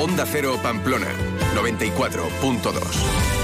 Onda Cero Pamplona, 94.2.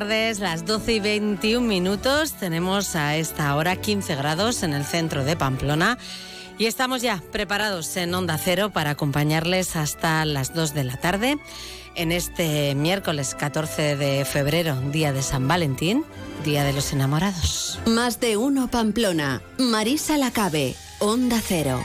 tardes, las 12 y 21 minutos. Tenemos a esta hora 15 grados en el centro de Pamplona. Y estamos ya preparados en Onda Cero para acompañarles hasta las 2 de la tarde en este miércoles 14 de febrero, día de San Valentín, día de los enamorados. Más de uno Pamplona. Marisa Lacabe, Onda Cero.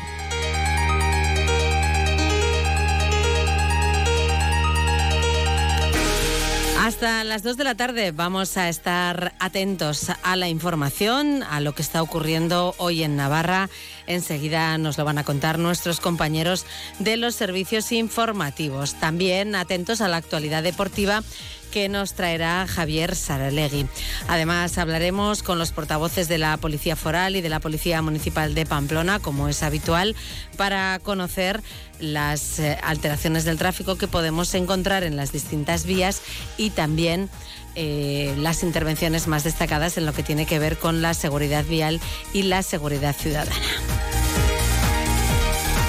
Hasta las 2 de la tarde vamos a estar atentos a la información, a lo que está ocurriendo hoy en Navarra. Enseguida nos lo van a contar nuestros compañeros de los servicios informativos. También atentos a la actualidad deportiva que nos traerá Javier Saralegui. Además, hablaremos con los portavoces de la Policía Foral y de la Policía Municipal de Pamplona, como es habitual, para conocer las eh, alteraciones del tráfico que podemos encontrar en las distintas vías y también eh, las intervenciones más destacadas en lo que tiene que ver con la seguridad vial y la seguridad ciudadana.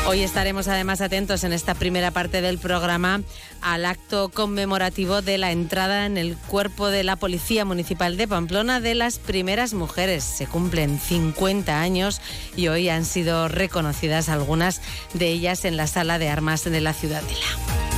Hoy estaremos además atentos en esta primera parte del programa al acto conmemorativo de la entrada en el cuerpo de la Policía Municipal de Pamplona de las primeras mujeres. Se cumplen 50 años y hoy han sido reconocidas algunas de ellas en la sala de armas de la Ciudadela.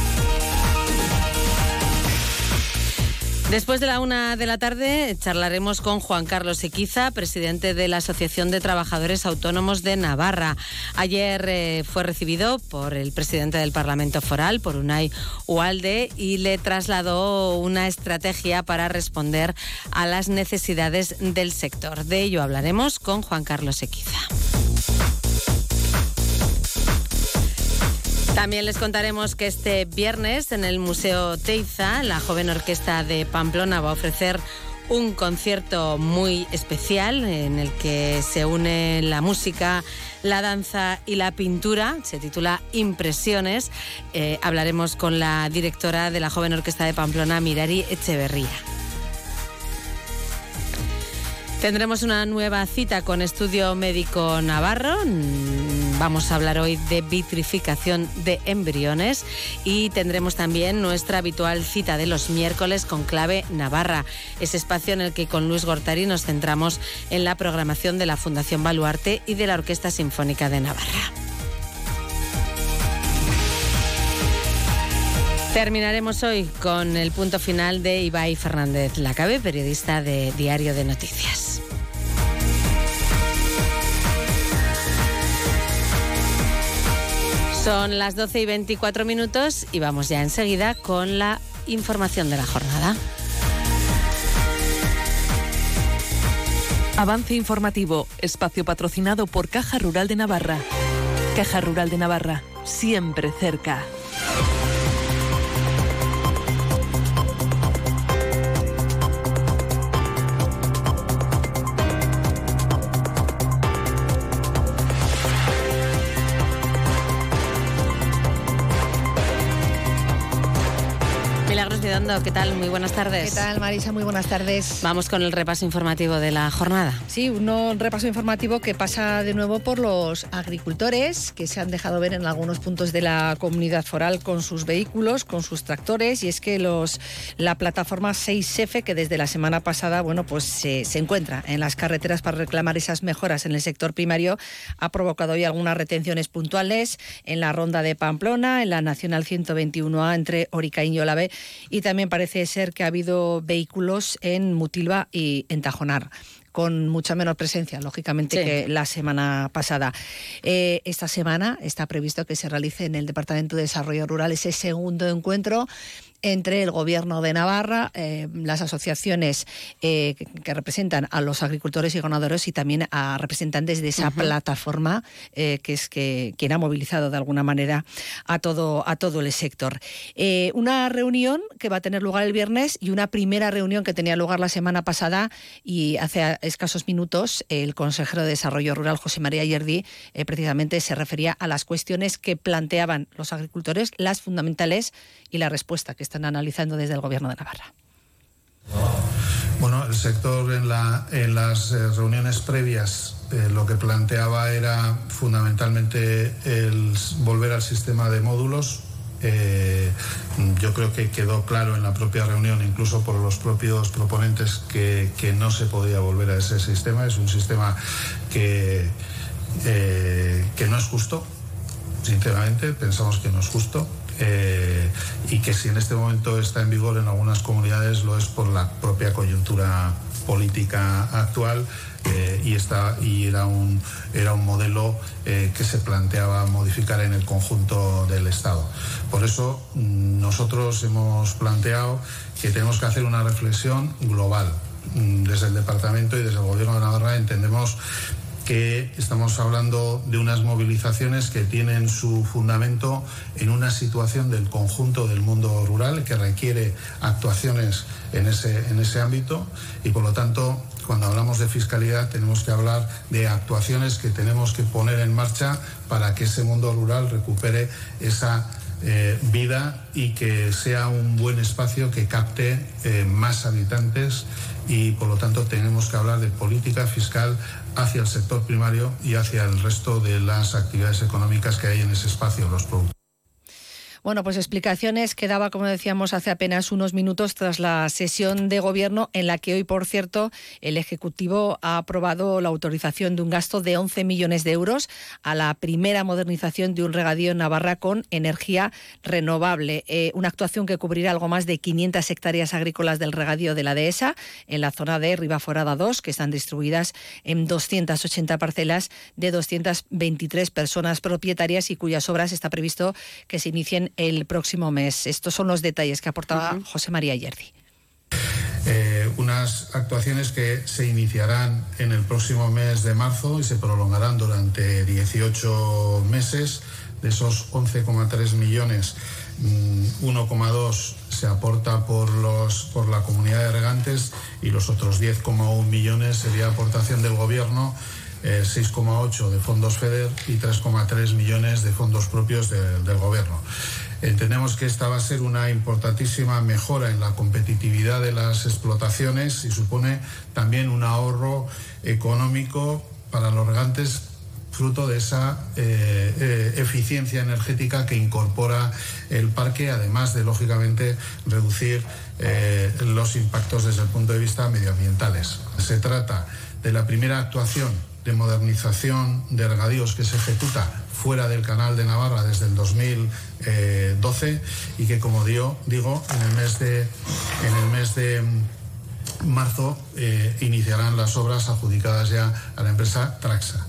Después de la una de la tarde charlaremos con Juan Carlos Equiza, presidente de la Asociación de Trabajadores Autónomos de Navarra. Ayer eh, fue recibido por el presidente del Parlamento Foral, por Unai Ualde, y le trasladó una estrategia para responder a las necesidades del sector. De ello hablaremos con Juan Carlos Equiza. También les contaremos que este viernes en el Museo Teiza, la joven orquesta de Pamplona va a ofrecer un concierto muy especial en el que se une la música, la danza y la pintura. Se titula Impresiones. Eh, hablaremos con la directora de la joven orquesta de Pamplona, Mirari Echeverría. Tendremos una nueva cita con Estudio Médico Navarro. Vamos a hablar hoy de vitrificación de embriones y tendremos también nuestra habitual cita de los miércoles con clave Navarra, ese espacio en el que con Luis Gortari nos centramos en la programación de la Fundación Baluarte y de la Orquesta Sinfónica de Navarra. Terminaremos hoy con el punto final de Ibai Fernández Lacabe, periodista de Diario de Noticias. Son las 12 y 24 minutos y vamos ya enseguida con la información de la jornada. Avance informativo, espacio patrocinado por Caja Rural de Navarra. Caja Rural de Navarra, siempre cerca. ¿Qué tal? Muy buenas tardes. ¿Qué tal, Marisa? Muy buenas tardes. Vamos con el repaso informativo de la jornada. Sí, un repaso informativo que pasa de nuevo por los agricultores que se han dejado ver en algunos puntos de la comunidad foral con sus vehículos, con sus tractores, y es que los la plataforma 6F, que desde la semana pasada, bueno, pues se, se encuentra en las carreteras para reclamar esas mejoras en el sector primario, ha provocado hoy algunas retenciones puntuales en la ronda de Pamplona, en la Nacional 121A entre Oricaín y Olave, y también parece ser que ha habido vehículos en Mutilva y en Tajonar con mucha menos presencia, lógicamente, que la semana pasada. Eh, esta semana está previsto que se realice en el Departamento de Desarrollo Rural ese segundo encuentro entre el Gobierno de Navarra, eh, las asociaciones eh, que, representan a los agricultores y ganaderos y también a representantes de esa plataforma eh, que es que quien ha movilizado de alguna manera a todo a todo el sector. una reunión que va a tener lugar el viernes y una primera reunión que tenía lugar la semana pasada y hace escasos minutos el consejero de Desarrollo Rural José María Yerdi precisamente se refería a las cuestiones que planteaban los agricultores, las fundamentales y la respuesta que están analizando desde el Gobierno de Navarra. Bueno, el sector en, las eh, reuniones previas eh, lo que planteaba era fundamentalmente el volver al sistema de módulos. Eh, yo creo que quedó claro en la propia reunión, incluso por los propios proponentes, que, no se podía volver a ese sistema. Es un sistema que, que no es justo, sinceramente, pensamos que no es justo. Eh, y que si en este momento está en vigor en algunas comunidades lo es por la propia coyuntura política actual eh, y, está, y era, un, era un modelo eh, que se planteaba modificar en el conjunto del Estado. Por eso mm, nosotros hemos planteado que tenemos que hacer una reflexión global. Mm, desde el Departamento y desde el Gobierno de Navarra entendemos que estamos hablando de unas movilizaciones que tienen su fundamento en una situación del conjunto del mundo rural que requiere actuaciones en ese, en ese ámbito. Y por lo tanto cuando hablamos de fiscalidad tenemos que hablar de actuaciones que tenemos que poner en marcha para que ese mundo rural recupere esa eh, vida y que sea un buen espacio que capte eh, más habitantes. Y por lo tanto tenemos que hablar de política fiscal hacia el sector primario y hacia el resto de las actividades económicas que hay en ese espacio, los productos. Bueno, pues explicaciones que daba, como decíamos, hace apenas unos minutos tras la sesión de gobierno en la que hoy, por cierto, el Ejecutivo ha aprobado la autorización de un gasto de 11 millones de euros a la primera modernización de un regadío en Navarra con energía renovable. Eh, una actuación que cubrirá algo más de 500 hectáreas agrícolas del regadío de la dehesa en la zona de Ribaforada 2, que están distribuidas en 280 parcelas de 223 personas propietarias y cuyas obras está previsto que se inicien el próximo mes. Estos son los detalles que aportaba José María Yerdi. Eh, unas actuaciones que se iniciarán en el próximo mes de marzo y se prolongarán durante 18 meses. De esos 11,3 millones, 1,2 mm, se aporta por, los, por la comunidad de regantes y los otros 10,1 millones sería aportación del Gobierno 6,8 de fondos FEDER y 3,3 millones de fondos propios del Gobierno. Entendemos que esta va a ser una importantísima mejora en la competitividad de las explotaciones y supone también un ahorro económico para los regantes fruto de esa eh, eh, eficiencia energética que incorpora el parque, además de, lógicamente, reducir eh, los impactos desde el punto de vista medioambientales. Se trata de la primera actuación de modernización de regadíos que se ejecuta fuera del canal de Navarra desde el 2012 y que como digo, digo en el mes de en el mes de marzo eh, iniciarán las obras adjudicadas ya a la empresa Traxa.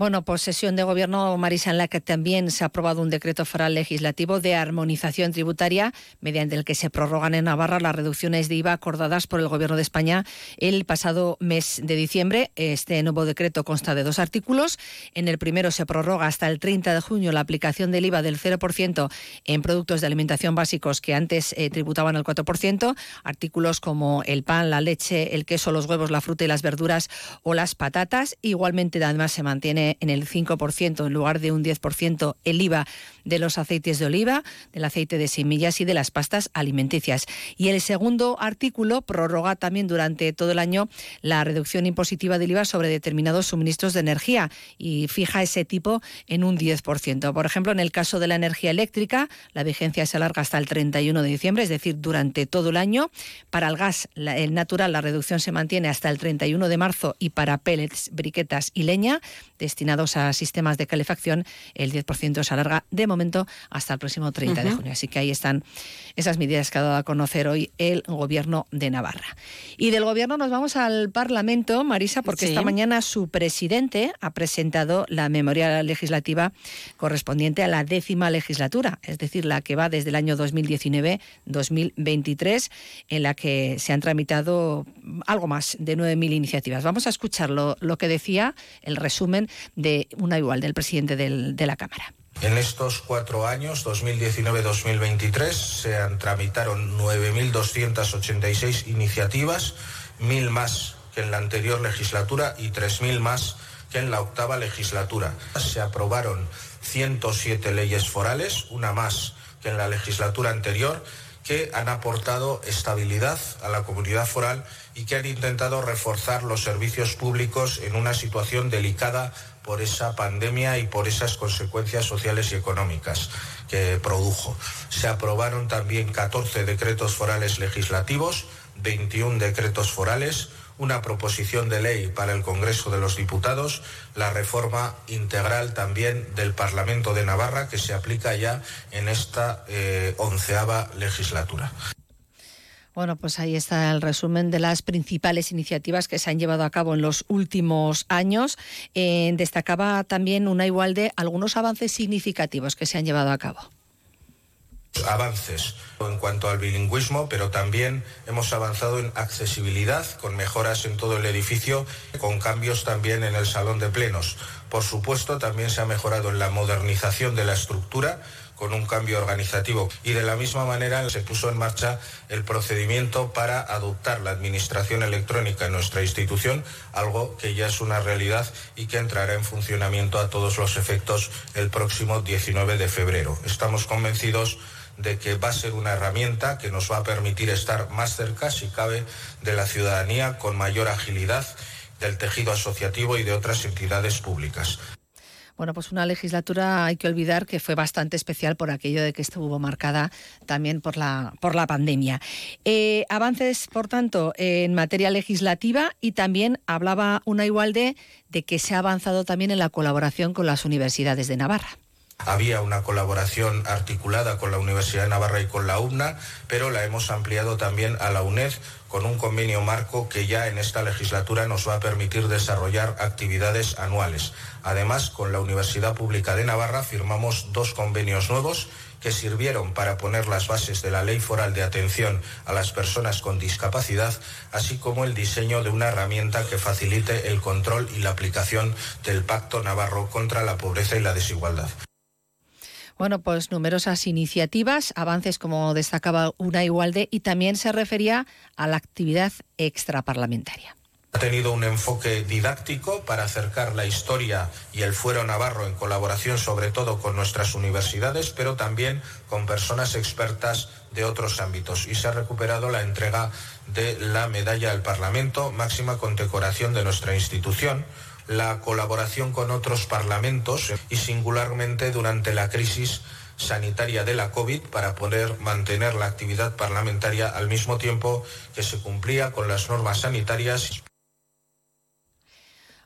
Bueno, pues sesión de gobierno, Marisa, en la que también se ha aprobado un decreto foral legislativo de armonización tributaria, mediante el que se prorrogan en Navarra las reducciones de IVA acordadas por el gobierno de España el pasado mes de diciembre. Este nuevo decreto consta de dos artículos. En el primero se prorroga hasta el 30 de junio la aplicación del IVA del 0% en productos de alimentación básicos que antes eh, tributaban el 4%, artículos como el pan, la leche, el queso, los huevos, la fruta y las verduras o las patatas. Igualmente, además, se mantiene en el 5% en lugar de un 10% el IVA de los aceites de oliva, del aceite de semillas y de las pastas alimenticias. Y el segundo artículo prorroga también durante todo el año la reducción impositiva del IVA sobre determinados suministros de energía y fija ese tipo en un 10%. Por ejemplo, en el caso de la energía eléctrica, la vigencia se alarga hasta el 31 de diciembre, es decir, durante todo el año. Para el gas el natural la reducción se mantiene hasta el 31 de marzo y para pellets, briquetas y leña, de destinados a sistemas de calefacción, el 10% se alarga de momento hasta el próximo 30 de junio. Así que ahí están esas medidas que ha dado a conocer hoy el Gobierno de Navarra. Y del Gobierno nos vamos al Parlamento, Marisa, porque esta mañana su presidente ha presentado la memoria legislativa correspondiente a la décima legislatura, es decir, la que va desde el año 2019-2023, en la que se han tramitado algo más de 9.000 iniciativas. Vamos a escuchar lo, que decía el resumen de una igual del presidente de la Cámara. En estos cuatro años, 2019-2023, se tramitaron 9.286 iniciativas, mil más que en la anterior legislatura y 3.000 más que en la octava legislatura. Se aprobaron 107 leyes forales, una más que en la legislatura anterior, que han aportado estabilidad a la comunidad foral y que han intentado reforzar los servicios públicos en una situación delicada por esa pandemia y por esas consecuencias sociales y económicas que produjo. Se aprobaron también 14 decretos forales legislativos, 21 decretos forales, una proposición de ley para el Congreso de los Diputados, la reforma integral también del Parlamento de Navarra que se aplica ya en esta eh, onceava legislatura. Bueno, pues ahí está el resumen de las principales iniciativas que se han llevado a cabo en los últimos años. Eh, destacaba también una igual de algunos avances significativos que se han llevado a cabo avances en cuanto al bilingüismo, pero también hemos avanzado en accesibilidad, con mejoras en todo el edificio, con cambios también en el salón de plenos. Por supuesto, también se ha mejorado en la modernización de la estructura, con un cambio organizativo. Y de la misma manera se puso en marcha el procedimiento para adoptar la administración electrónica en nuestra institución, algo que ya es una realidad y que entrará en funcionamiento a todos los efectos el próximo 19 de febrero. Estamos convencidos de que va a ser una herramienta que nos va a permitir estar más cerca, si cabe, de la ciudadanía con mayor agilidad del tejido asociativo y de otras entidades públicas. Bueno, pues una legislatura hay que olvidar que fue bastante especial por aquello de que estuvo marcada también por la, por la pandemia. Eh, avances, por tanto, en materia legislativa y también hablaba una igualde de que se ha avanzado también en la colaboración con las universidades de Navarra. Había una colaboración articulada con la Universidad de Navarra y con la UNA, pero la hemos ampliado también a la UNED con un convenio marco que ya en esta legislatura nos va a permitir desarrollar actividades anuales. Además, con la Universidad Pública de Navarra firmamos dos convenios nuevos que sirvieron para poner las bases de la Ley Foral de Atención a las Personas con Discapacidad, así como el diseño de una herramienta que facilite el control y la aplicación del Pacto Navarro contra la Pobreza y la Desigualdad. Bueno, pues numerosas iniciativas, avances como destacaba una igualde y también se refería a la actividad extraparlamentaria. Ha tenido un enfoque didáctico para acercar la historia y el fuero navarro en colaboración sobre todo con nuestras universidades, pero también con personas expertas de otros ámbitos. Y se ha recuperado la entrega de la medalla al Parlamento, máxima condecoración de nuestra institución la colaboración con otros parlamentos y singularmente durante la crisis sanitaria de la COVID para poder mantener la actividad parlamentaria al mismo tiempo que se cumplía con las normas sanitarias.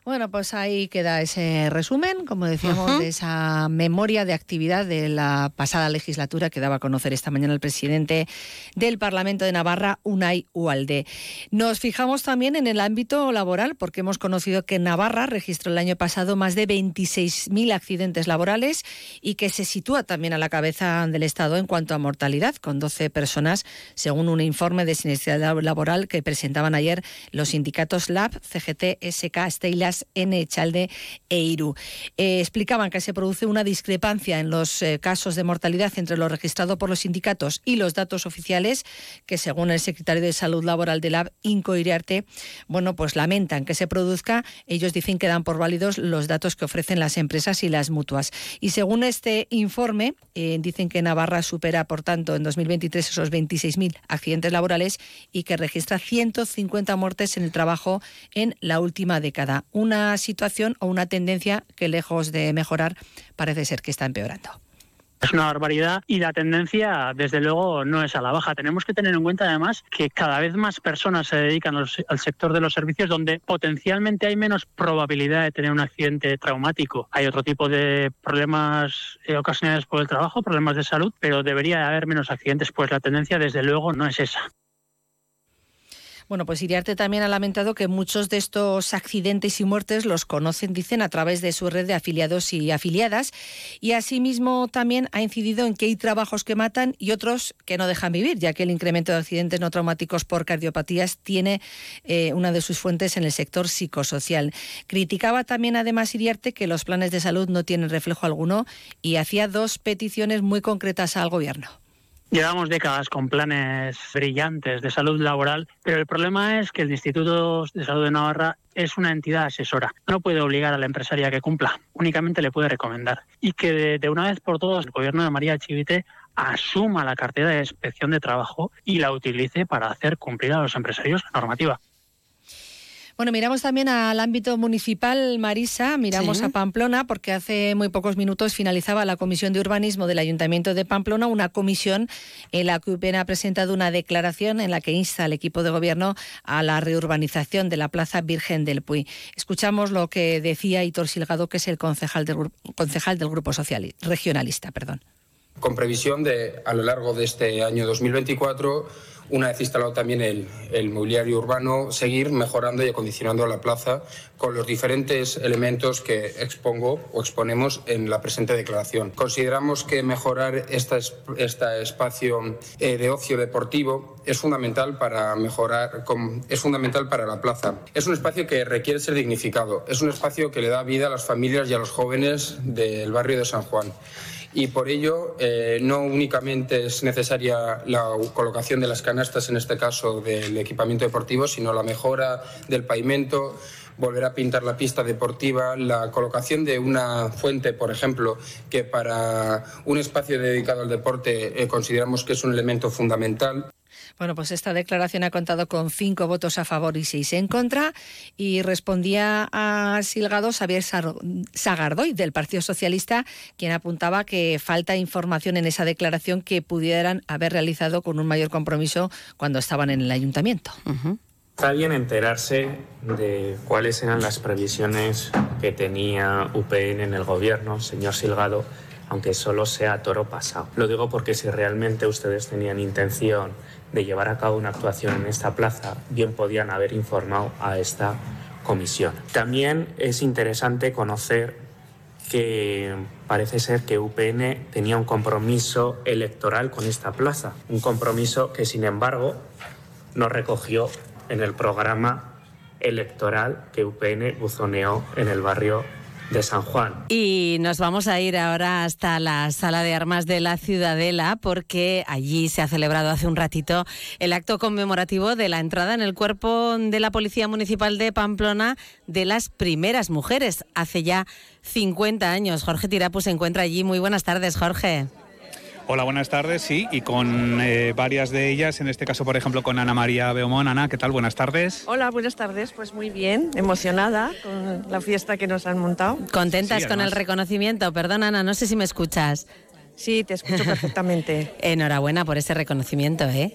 Bueno, pues ahí queda ese resumen, como decíamos, de esa memoria de actividad de la pasada legislatura que daba a conocer esta mañana el presidente del Parlamento de Navarra, Unai Ualde. Nos fijamos también en el ámbito laboral, porque hemos conocido que Navarra registró el año pasado más de 26.000 accidentes laborales y que se sitúa también a la cabeza del Estado en cuanto a mortalidad, con 12 personas, según un informe de siniestralidad laboral que presentaban ayer los sindicatos LAB, CGT, SK, Steylas en Echalde e Iru. Eh, explicaban que se produce una discrepancia en los eh, casos de mortalidad entre lo registrado por los sindicatos y los datos oficiales, que según el secretario de Salud Laboral de LAB, Inco Iriarte, bueno, pues lamentan que se produzca. Ellos dicen que dan por válidos los datos que ofrecen las empresas y las mutuas. Y según este informe, eh, dicen que Navarra supera, por tanto, en 2023 esos 26.000 accidentes laborales y que registra 150 muertes en el trabajo en la última década una situación o una tendencia que lejos de mejorar parece ser que está empeorando. Es una barbaridad y la tendencia, desde luego, no es a la baja. Tenemos que tener en cuenta, además, que cada vez más personas se dedican al sector de los servicios donde potencialmente hay menos probabilidad de tener un accidente traumático. Hay otro tipo de problemas eh, ocasionados por el trabajo, problemas de salud, pero debería haber menos accidentes, pues la tendencia, desde luego, no es esa. Bueno, pues Iriarte también ha lamentado que muchos de estos accidentes y muertes los conocen, dicen, a través de su red de afiliados y afiliadas. Y asimismo también ha incidido en que hay trabajos que matan y otros que no dejan vivir, ya que el incremento de accidentes no traumáticos por cardiopatías tiene eh, una de sus fuentes en el sector psicosocial. Criticaba también además Iriarte que los planes de salud no tienen reflejo alguno y hacía dos peticiones muy concretas al Gobierno. Llevamos décadas con planes brillantes de salud laboral, pero el problema es que el Instituto de Salud de Navarra es una entidad asesora. No puede obligar a la empresaria que cumpla, únicamente le puede recomendar. Y que de, una vez por todas el gobierno de María Chivite asuma la cartera de inspección de trabajo y la utilice para hacer cumplir a los empresarios la normativa. Bueno, miramos también al ámbito municipal, Marisa, miramos a Pamplona, porque hace muy pocos minutos finalizaba la Comisión de Urbanismo del Ayuntamiento de Pamplona, una comisión en la que UPN ha presentado una declaración en la que insta al equipo de gobierno a la reurbanización de la Plaza Virgen del Puy. Escuchamos lo que decía Hitor Silgado, que es el concejal del, concejal del Grupo Social, Regionalista. Perdón. Con previsión de, a lo largo de este año 2024, una vez instalado también el, mobiliario urbano, seguir mejorando y acondicionando la plaza con los diferentes elementos que expongo o exponemos en la presente declaración. Consideramos que mejorar este espacio eh, de ocio deportivo es fundamental para mejorar, es fundamental para la plaza. Es un espacio que requiere ser dignificado, es un espacio que le da vida a las familias y a los jóvenes del barrio de San Juan y por ello eh, no únicamente es necesaria la colocación de las canastas, en este caso del equipamiento deportivo, sino la mejora del pavimento, volver a pintar la pista deportiva, la colocación de una fuente, por ejemplo, que para un espacio dedicado al deporte eh, consideramos que es un elemento fundamental. Bueno, pues esta declaración ha contado con cinco votos a favor y seis en contra y respondía a Silgado Xavier Sagardoy del Partido Socialista, quien apuntaba que falta información en esa declaración que pudieran haber realizado con un mayor compromiso cuando estaban en el ayuntamiento. Está bien enterarse de cuáles eran las previsiones que tenía UPN en el gobierno, señor Silgado, aunque solo sea toro pasado. Lo digo porque si realmente ustedes tenían intención de llevar a cabo una actuación en esta plaza, bien podían haber informado a esta comisión. También es interesante conocer que parece ser que UPN tenía un compromiso electoral con esta plaza, un compromiso que sin embargo no recogió en el programa electoral que UPN buzoneó en el barrio de San Juan. Y nos vamos a ir ahora hasta la sala de armas de la Ciudadela porque allí se ha celebrado hace un ratito el acto conmemorativo de la entrada en el cuerpo de la Policía Municipal de Pamplona de las primeras mujeres hace ya 50 años. Jorge Tirapu se encuentra allí. Muy buenas tardes, Jorge. Hola, buenas tardes, sí, y con eh, varias de ellas, en este caso, por ejemplo, con Ana María Beomón. Ana, ¿qué tal? Buenas tardes. Hola, buenas tardes, pues muy bien, emocionada con la fiesta que nos han montado. ¿Contentas con el reconocimiento? Perdón, Ana, no sé si me escuchas. Sí, te escucho perfectamente. Enhorabuena por ese reconocimiento, ¿eh?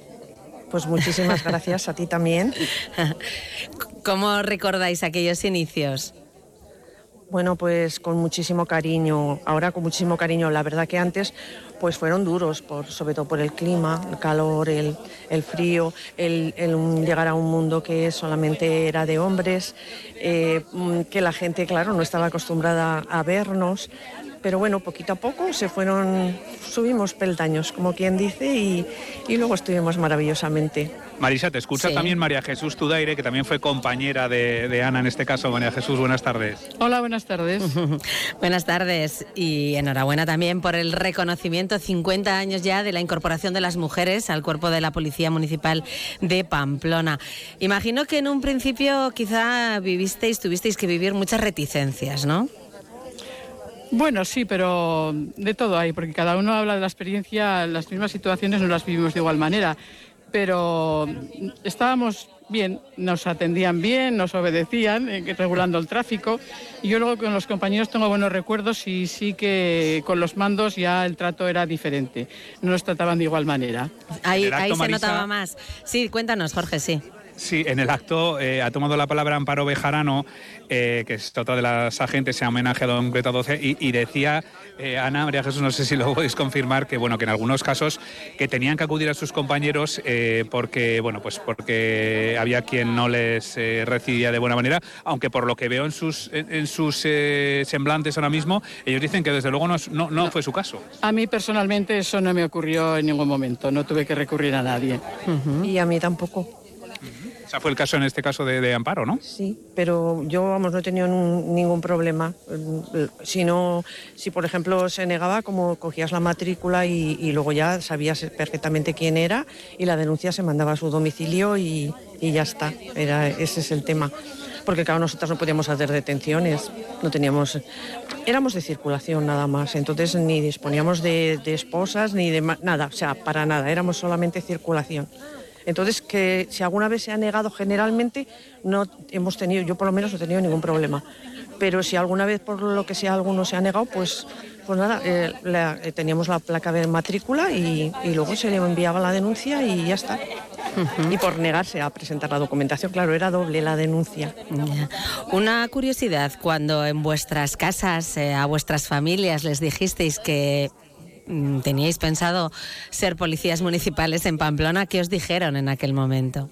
Pues muchísimas gracias a ti también. ¿Cómo recordáis aquellos inicios? Bueno, pues con muchísimo cariño, ahora con muchísimo cariño. La verdad que antes pues fueron duros, por, sobre todo por el clima, el calor, el, frío, el, llegar a un mundo que solamente era de hombres, eh, que la gente, claro, no estaba acostumbrada a vernos pero bueno, poquito a poco se fueron, subimos peldaños, como quien dice, y, luego estuvimos maravillosamente. Marisa, te escucha también María Jesús Tudaire, que también fue compañera de, Ana en este caso. María Jesús, buenas tardes. Hola, buenas tardes. buenas tardes y enhorabuena también por el reconocimiento, 50 años ya, de la incorporación de las mujeres al cuerpo de la Policía Municipal de Pamplona. Imagino que en un principio quizá vivisteis, tuvisteis que vivir muchas reticencias, ¿no? Bueno, sí, pero de todo hay, porque cada uno habla de la experiencia, las mismas situaciones no las vivimos de igual manera, pero estábamos bien, nos atendían bien, nos obedecían, eh, regulando el tráfico. Y yo luego con los compañeros tengo buenos recuerdos y sí que con los mandos ya el trato era diferente. No nos trataban de igual manera. Ahí, ahí se notaba más. Sí, cuéntanos, Jorge, sí. Sí, en el acto eh, ha tomado la palabra Amparo Bejarano, eh, que es otra de las agentes, se ha homenajeado en Greta 12, y, decía, eh, Ana María Jesús, no sé si lo podéis confirmar, que bueno, que en algunos casos que tenían que acudir a sus compañeros porque, bueno, pues porque había quien no les recibía de buena manera, aunque por lo que veo en sus, en, sus semblantes ahora mismo, ellos dicen que desde luego no, no, fue su caso. A mí personalmente eso no me ocurrió en ningún momento, no tuve que recurrir a nadie. Y a mí tampoco. O fue el caso en este caso de, Amparo, ¿no? Sí, pero yo, vamos, no he tenido ningún problema. Si no, si por ejemplo se negaba, como cogías la matrícula y, luego ya sabías perfectamente quién era y la denuncia se mandaba a su domicilio y, ya está. Era, ese es el tema. Porque claro, nosotros no podíamos hacer detenciones, no teníamos, éramos de circulación nada más, entonces ni disponíamos de, de esposas ni de nada, o sea, para nada, éramos solamente circulación. Entonces, que si alguna vez se ha negado, generalmente no hemos tenido, yo por lo menos no he tenido ningún problema. Pero si alguna vez por lo que sea alguno se ha negado, pues, pues nada, eh, eh, teníamos la placa de matrícula y, luego se le enviaba la denuncia y ya está. Y por negarse a presentar la documentación, claro, era doble la denuncia. Una curiosidad, cuando en vuestras casas, eh, a vuestras familias les dijisteis que teníais pensado ser policías municipales en Pamplona, ¿qué os dijeron en aquel momento?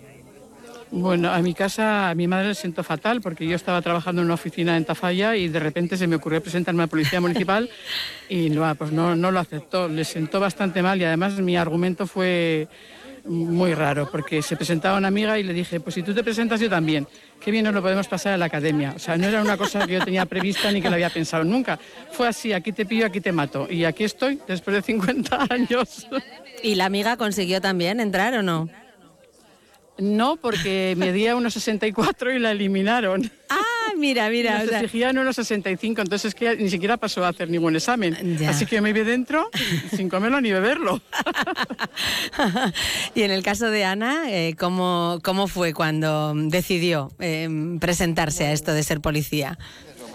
Bueno, a mi casa, a mi madre le siento fatal porque yo estaba trabajando en una oficina en Tafalla y de repente se me ocurrió presentarme a la policía municipal y no, pues no, no lo aceptó. Le sentó bastante mal y además mi argumento fue muy raro, porque se presentaba una amiga y le dije, pues si tú te presentas yo también, qué bien nos lo podemos pasar a la academia. O sea, no era una cosa que yo tenía prevista ni que lo había pensado nunca. Fue así, aquí te pillo, aquí te mato. Y aquí estoy, después de 50 años. ¿Y la amiga consiguió también entrar o no? No, porque medía unos 64 y la eliminaron. Ah, mira, mira. Nos exigían unos 65, entonces es que ni siquiera pasó a hacer ningún examen. Así que me vi dentro sin comerlo ni beberlo. y en el caso de Ana, eh, ¿cómo, ¿cómo fue cuando decidió eh, presentarse a esto de ser policía?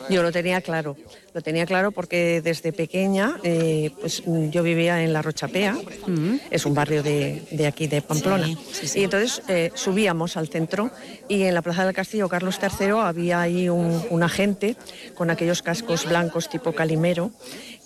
Yo lo tenía claro, lo tenía claro porque desde pequeña eh, pues, yo vivía en La Rochapea, mm. es un barrio de, aquí de Pamplona, y entonces eh, subíamos al centro y en la Plaza del Castillo Carlos III había ahí un, agente con aquellos cascos blancos tipo calimero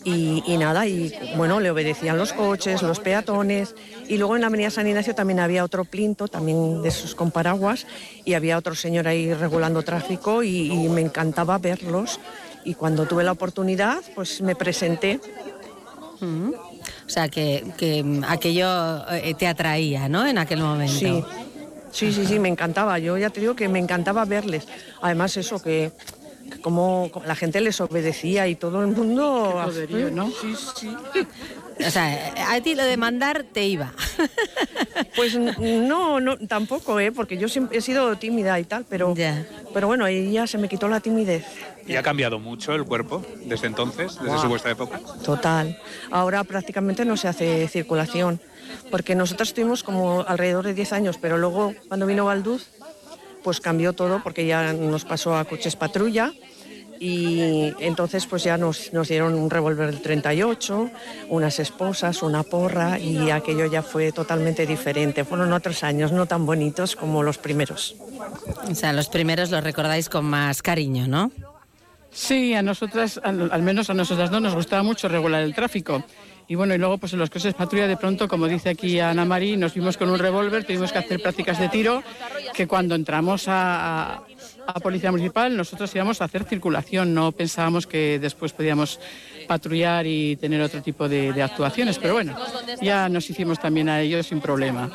y, y, nada, y bueno, le obedecían los coches, los peatones, y luego en la Avenida San Ignacio también había otro plinto, también de esos con paraguas, y había otro señor ahí regulando tráfico y, me encantaba verlos. Y cuando tuve la oportunidad, pues me presenté. O sea, que, aquello eh, te atraía, ¿no? En aquel momento. Sí. Sí, sí, sí, me encantaba. Yo ya te digo que me encantaba verles. Además, eso, que, como la gente les obedecía y todo el mundo... ¿no? Sí, sí. O sea, a ti lo de mandar te iba. Pues no, no tampoco, ¿eh? porque yo siempre he sido tímida y tal, pero, pero bueno, ahí ya se me quitó la timidez. ¿Y ha cambiado mucho el cuerpo desde entonces, desde su vuestra época? Total. Ahora prácticamente no se hace circulación, porque nosotros estuvimos como alrededor de 10 años, pero luego cuando vino Valduz, pues cambió todo porque ya nos pasó a coches patrulla y entonces pues ya nos, nos dieron un revólver del 38, unas esposas, una porra y aquello ya fue totalmente diferente. Fueron otros años no tan bonitos como los primeros. O sea, los primeros los recordáis con más cariño, ¿no? Sí, a nosotras, al, menos a nosotras no, nos gustaba mucho regular el tráfico. Y bueno, y luego pues en los coches patrulla de pronto, como dice aquí Ana Marí, nos vimos con un revólver, tuvimos que hacer prácticas de tiro, que cuando entramos a, a Policía Municipal, nosotros íbamos a hacer circulación, no pensábamos que después podíamos patrullar y tener otro tipo de, actuaciones, pero bueno, ya nos hicimos también a ellos sin problema.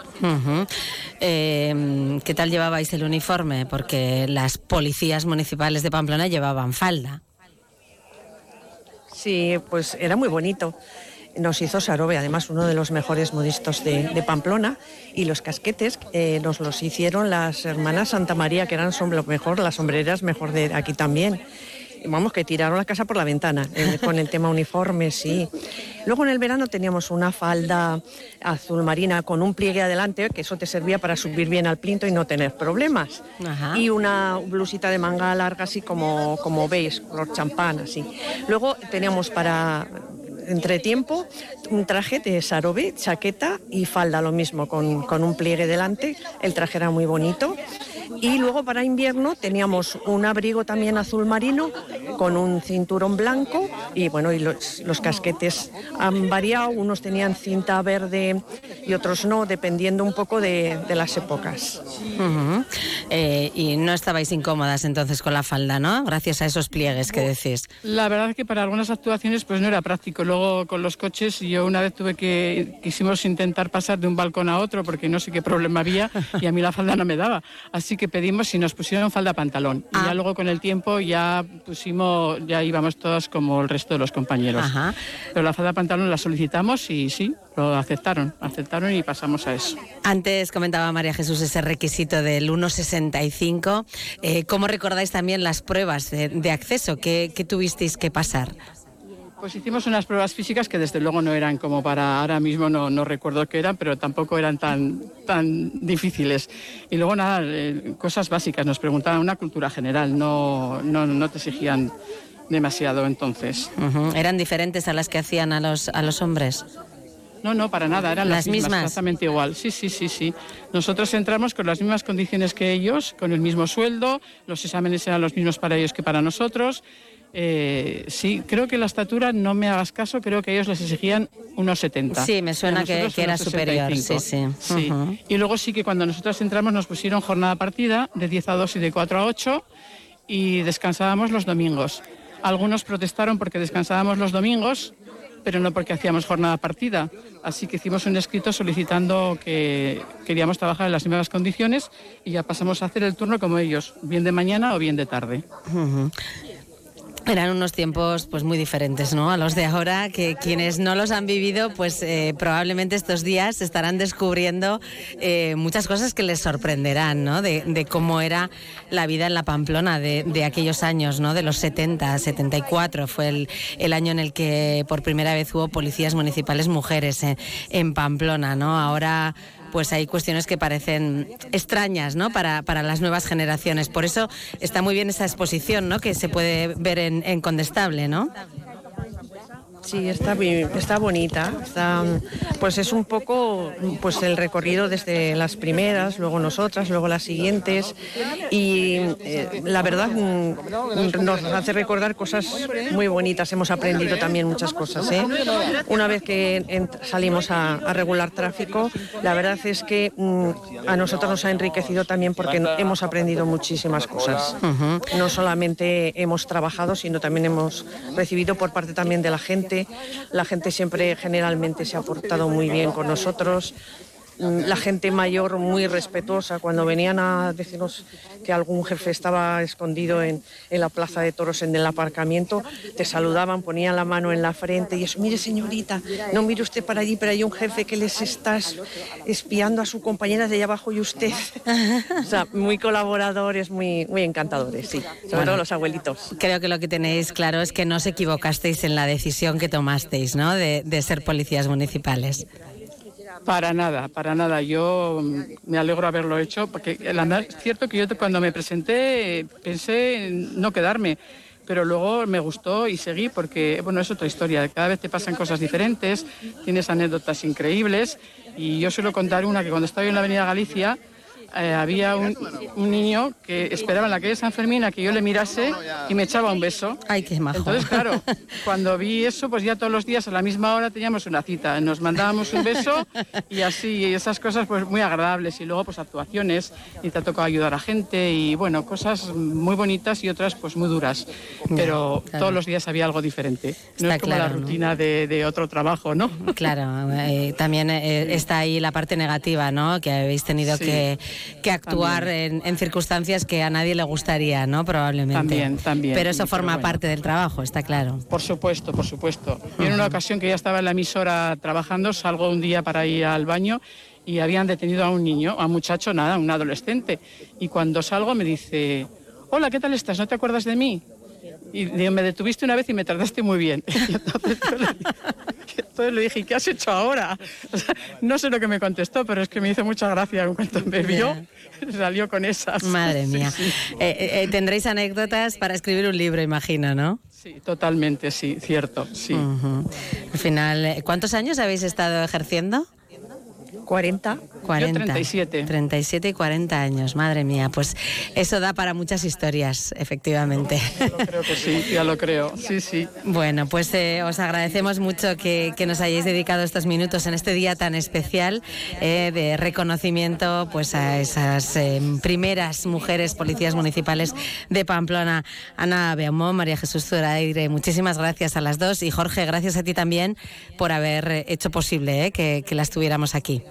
Eh, ¿Qué tal llevabais el uniforme? Porque las policías municipales de Pamplona llevaban falda. Sí, pues era muy bonito nos hizo Sarobe, además uno de los mejores modistos de, Pamplona, y los casquetes eh, nos los hicieron las hermanas Santa María, que eran lo mejor, las sombreras mejor de aquí también. vamos, que tiraron la casa por la ventana eh, con el tema uniforme, sí. Luego en el verano teníamos una falda azul marina con un pliegue adelante, que eso te servía para subir bien al plinto y no tener problemas. Y una blusita de manga larga, así como, como veis, color champán, así. Luego teníamos para entretiempo, un traje de sarobe, chaqueta y falda, lo mismo, con, con un pliegue delante. El traje era muy bonito. Y luego para invierno teníamos un abrigo también azul marino con un cinturón blanco y bueno, y los, los casquetes han variado, unos tenían cinta verde y otros no, dependiendo un poco de, de las épocas. Ujú. Eh, y no estabais incómodas entonces con la falda, ¿no? Gracias a esos pliegues que decís. La verdad es que para algunas actuaciones pues no era práctico. Luego con los coches yo una vez tuve que quisimos intentar pasar de un balcón a otro porque no sé qué problema había y a mí la falda no me daba. Así que pedimos y nos pusieron falda pantalón. Y ya luego con el tiempo ya pusimos, ya íbamos todas como el resto de los compañeros. Ajá. Pero la falda pantalón la solicitamos y sí, lo aceptaron, aceptaron y pasamos a eso. Antes comentaba María Jesús ese requisito del 1,65. Eh, ¿Cómo recordáis también las pruebas de, de acceso que, que tuvisteis que pasar? Pues hicimos unas pruebas físicas que desde luego no eran como para ahora mismo, no, no recuerdo qué eran, pero tampoco eran tan, tan difíciles. Y luego nada, eh, cosas básicas, nos preguntaban una cultura general, no, no, no te exigían demasiado entonces. Ujú. ¿Eran diferentes a las que hacían a los, a los hombres? No, no, para nada, eran las, Las mismas, mismas. exactamente igual. Sí, sí, sí, sí. Nosotros entramos con las mismas condiciones que ellos, con el mismo sueldo, los exámenes eran los mismos para ellos que para nosotros. Eh, sí, creo que la estatura, no me hagas caso, creo que ellos les exigían unos 70. Sí, me suena que- era superior, 65. sí, sí. Y luego sí que cuando nosotros entramos nos pusieron jornada partida de 10 a 2 y de 4 a 8 y descansábamos los domingos. Algunos protestaron porque descansábamos los domingos, pero no porque hacíamos jornada partida. Así que hicimos un escrito solicitando que queríamos trabajar en las mismas condiciones y ya pasamos a hacer el turno como ellos, bien de mañana o bien de tarde. Ujú. Eran unos tiempos pues muy diferentes, ¿no? A los de ahora, que quienes no los han vivido, pues eh, probablemente estos días estarán descubriendo eh, muchas cosas que les sorprenderán, ¿no? De, de cómo era la vida en la Pamplona de, de aquellos años, ¿no? De los 70, 74 fue el, el año en el que por primera vez hubo policías municipales mujeres en, en Pamplona, ¿no? Ahora pues hay cuestiones que parecen extrañas ¿no? para, para las nuevas generaciones. Por eso está muy bien esa exposición ¿no? que se puede ver en, en Condestable, ¿no? Sí, está, está bonita. Está, pues es un poco pues el recorrido desde las primeras, luego nosotras, luego las siguientes. Y eh, la verdad mm, nos hace recordar cosas muy bonitas. Hemos aprendido también muchas cosas. ¿eh? Una vez que salimos a, a regular tráfico, la verdad es que mm, a nosotros nos ha enriquecido también porque hemos aprendido muchísimas cosas. No solamente hemos trabajado, sino también hemos recibido por parte también de la gente. La gente siempre generalmente se ha portado muy bien con nosotros. Mm, La gente mayor muy respetuosa cuando venían a decirnos que algún jefe estaba escondido en, en la plaza de toros en el aparcamiento, te saludaban, ponían la mano en la frente y eso, mire señorita, no mire usted para allí, pero hay un jefe que les está es- espiando a su compañera de allá abajo y usted. o sea, muy colaboradores, muy, muy encantadores, sí, Bueno. los abuelitos. Creo que lo que tenéis claro es que no os equivocasteis en la decisión que tomasteis ¿no? de, de ser policías municipales. Para nada, para nada. Yo me alegro haberlo hecho, porque verdad es cierto que yo cuando me presenté pensé en no quedarme, pero luego me gustó y seguí porque, bueno, es otra historia. Cada vez te pasan cosas diferentes, tienes anécdotas increíbles y yo suelo contar una que cuando estaba en la Avenida Galicia eh, había un, un niño que esperaba en la calle San Fermín a que yo le mirase y me echaba un beso. Ay, qué majo. Entonces, claro, cuando vi eso, pues ya todos los días a la misma hora teníamos una cita. Nos mandábamos un beso y así, y esas cosas pues muy agradables. Y luego pues actuaciones y te ha tocado ayudar a gente y bueno, cosas muy bonitas y otras pues muy duras. Pero claro. todos los días había algo diferente. No Está es como claro, la ¿no? rutina de, de otro trabajo, ¿no? Claro, eh, también eh, está ahí la parte negativa, ¿no? Que habéis tenido Sí. que, que actuar en, en circunstancias que a nadie le gustaría, ¿no? Probablemente. También, también. Pero eso forma bueno. parte del trabajo, está claro. Por supuesto, por supuesto. Yo en una ocasión que ya estaba en la emisora trabajando, salgo un día para ir al baño y habían detenido a un niño, a un muchacho, nada, un adolescente. Y cuando salgo me dice, hola, ¿qué tal estás? ¿No te acuerdas de mí? Y me detuviste una vez y me trataste muy bien. entonces, le dije, ¿qué has hecho ahora? no sé lo que me contestó, pero es que me hizo mucha gracia en cuanto me vio. Salió con esas. Madre mía. Eh, eh, tendréis anécdotas para escribir un libro, imagino, ¿no? Sí, totalmente, sí, cierto, sí. Al final, eh, ¿cuántos años habéis estado ejerciendo? 40. 40. 37. 37 y 40 años, madre mía. Pues eso da para muchas historias, efectivamente. Ya lo creo que sí, ya lo creo. Sí, sí. Bueno, pues eh, os agradecemos mucho que, nos hayáis dedicado estos minutos en este día tan especial eh, de reconocimiento pues a esas eh, primeras mujeres policías municipales de Pamplona. Ana Beaumont, María Jesús Zuraire, muchísimas gracias a las dos. Y Jorge, gracias a ti también por haber hecho posible que, que las tuviéramos aquí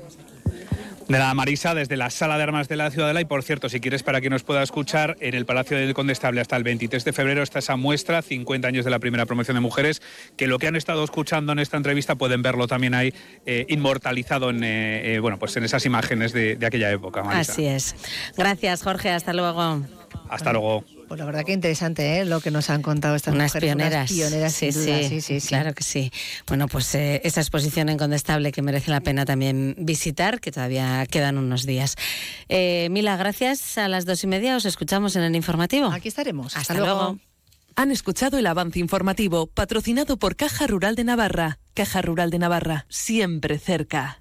de la Marisa desde la Sala de Armas de la Ciudadela. Y por cierto, si quieres, para que nos pueda escuchar, en el Palacio del Condestable hasta el 23 de febrero está esa muestra, 50 años de la primera promoción de mujeres, que lo que han estado escuchando en esta entrevista pueden verlo también ahí eh, inmortalizado en, eh, eh, bueno, pues en esas imágenes de, aquella época. Así es. Gracias, Jorge. Hasta luego. Hasta luego. Pues la verdad que interesante ¿eh? lo que nos han contado estas unas mujeres. Pioneras. Unas pioneras. Sí, sí, sí, claro que sí. Bueno, pues eh, esa exposición incontestable que merece la pena también visitar, que todavía quedan unos días. Eh, Mila, gracias. A las dos y media os escuchamos en el informativo. Aquí estaremos. Hasta, luego. Han escuchado el avance informativo patrocinado por Caja Rural de Navarra. Caja Rural de Navarra, siempre cerca.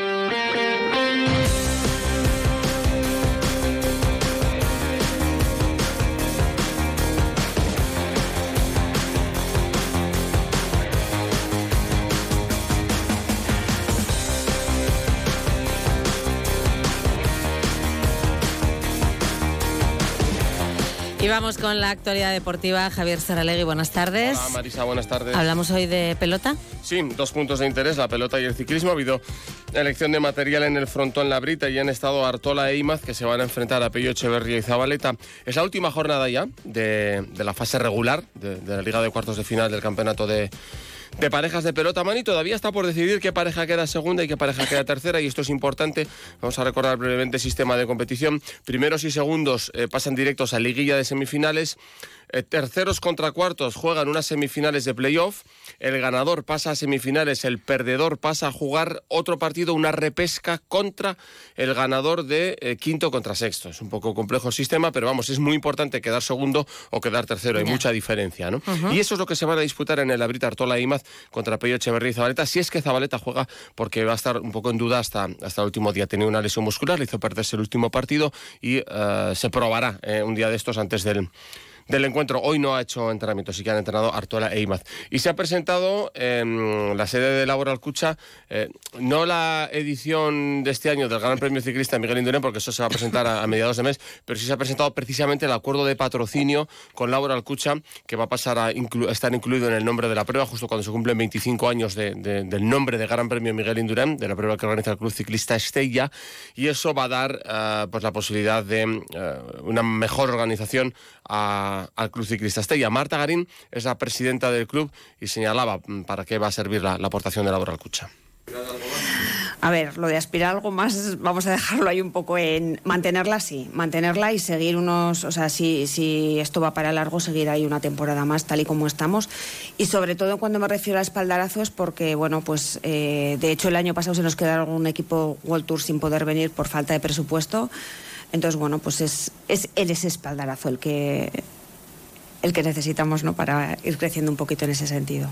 vamos con la actualidad deportiva. Javier Saralegui, buenas tardes. Hola Marisa, buenas tardes. ¿Hablamos hoy de pelota? Sí, dos puntos de interés, la pelota y el ciclismo. Ha habido elección de material en el frontón La Brita y han estado Artola e Imaz que se van a enfrentar a Pello Echeverría y Zabaleta. Es la última jornada ya de, la fase regular de la Liga de Cuartos de Final del Campeonato de de parejas de pelota, Mani. Todavía está por decidir qué pareja queda segunda y qué pareja queda tercera, y esto es importante. Vamos a recordar brevemente el sistema de competición. Primeros y segundos eh, pasan directos a liguilla de semifinales. Eh, terceros contra cuartos juegan unas semifinales de playoff. El ganador pasa a semifinales, el perdedor pasa a jugar otro partido, una repesca contra el ganador de eh, quinto contra sexto. Es un poco complejo el sistema, pero vamos, es muy importante quedar segundo o quedar tercero. Hay mucha diferencia, ¿no? Y eso es lo que se van a disputar en el Abrita Artola e Imaz contra Pello Echeverría y Zabaleta. Si es que Zabaleta juega, porque va a estar un poco en duda hasta, hasta el último día. Tenía una lesión muscular, le hizo perderse el último partido y eh, se probará un día de estos antes del del encuentro. Hoy no ha hecho entrenamiento, sí que han entrenado Artola e Imaz. Y se ha presentado en la sede de Laboral Cucha, eh, no la edición de este año del Gran Premio Ciclista Miguel Indurain, porque eso se va a presentar a, mediados de mes, pero sí se ha presentado precisamente el acuerdo de patrocinio con Laboral Cucha, que va a pasar a estar incluido en el nombre de la prueba, justo cuando se cumplen 25 años del nombre de Gran Premio Miguel Indurain, de la prueba que organiza el Club Ciclista Estella, y eso va a dar eh, pues la posibilidad de eh, una mejor organización al Club Ciclista Estella. Marta Garín es la presidenta del club y señalaba mm, para qué va a servir la, aportación de la Laboral Cucha. A ver, lo de aspirar algo más, vamos a dejarlo ahí un poco en mantenerla, sí, mantenerla y seguir unos, o sea, si, si esto va para largo, seguir ahí una temporada más tal y como estamos. Y sobre todo cuando me refiero a espaldarazos, porque, bueno, pues eh, de hecho el año pasado se nos quedó algún equipo World Tour sin poder venir por falta de presupuesto. Entonces, bueno, pues es, es ese espaldarazo el que, el que necesitamos ¿no? para ir creciendo un poquito en ese sentido.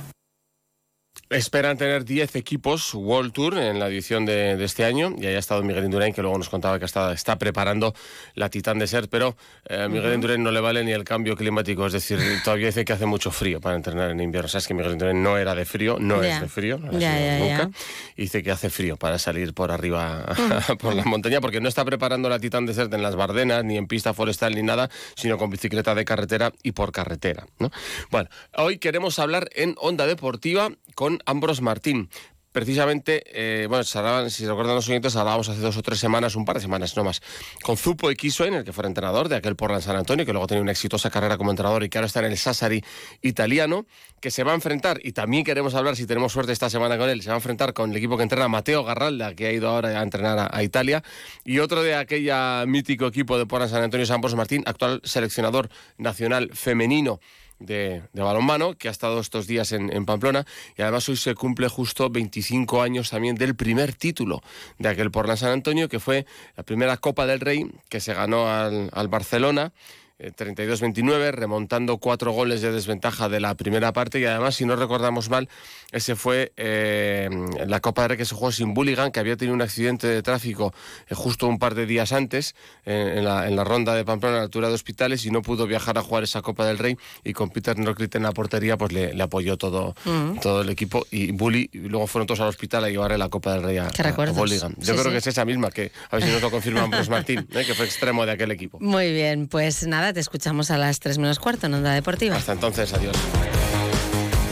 Esperan tener 10 equipos World Tour en la edición de, este año y ahí ha estado Miguel Indurain que luego nos contaba que está, está preparando la Titán de Ser, pero a eh, Miguel Indurain no le vale ni el cambio climático, es decir, todavía dice que hace mucho frío para entrenar en invierno. Sabes que Miguel Indurain no era de frío, no es de frío, nunca. Y dice que hace frío para salir por arriba por la montaña porque no está preparando la Titán de Ser en las Bardenas, ni en pista forestal, ni nada, sino con bicicleta de carretera y por carretera. ¿no? Bueno, hoy queremos hablar en Onda Deportiva con Ambros Martín. Precisamente, eh, bueno, si recuerdan los oyentes, hablábamos hace dos o tres semanas, un par de semanas no más, con Zupo Equiso, en el que fue entrenador de aquel Portland San Antonio, que luego tenía una exitosa carrera como entrenador y que ahora está en el Sassari italiano, que se va a enfrentar, y también queremos hablar, si tenemos suerte esta semana con él, se va a enfrentar con el equipo que entrena Mateo Garralda, que ha ido ahora a entrenar a, Italia, y otro de aquella mítico equipo de Portland San Antonio, San Martín, actual seleccionador nacional femenino de, balonmano, que ha estado estos días en, Pamplona, y además hoy se cumple justo 25 años también del primer título de aquel por San Antonio, que fue la primera Copa del Rey que se ganó al Barcelona 32-29, eh, remontando cuatro goles de desventaja de la primera parte y además, si no recordamos mal, ese fue eh, la Copa de Rey que se jugó sin Bulligan, que había tenido un accidente de tráfico eh, justo un par de días antes en, la, ronda de Pamplona a la altura de hospitales y no pudo viajar a jugar esa Copa del Rey y con Peter Norcrit en la portería pues le, apoyó todo, mm. todo el equipo y Bully luego fueron todos al hospital a llevarle la Copa del Rey a, Bulligan. Yo creo que es esa misma, que a ver si nos lo confirman Martín, que fue extremo de aquel equipo. Muy bien, pues nada, te escuchamos a las 3 menos cuarto en Onda Deportiva. Hasta entonces, adiós.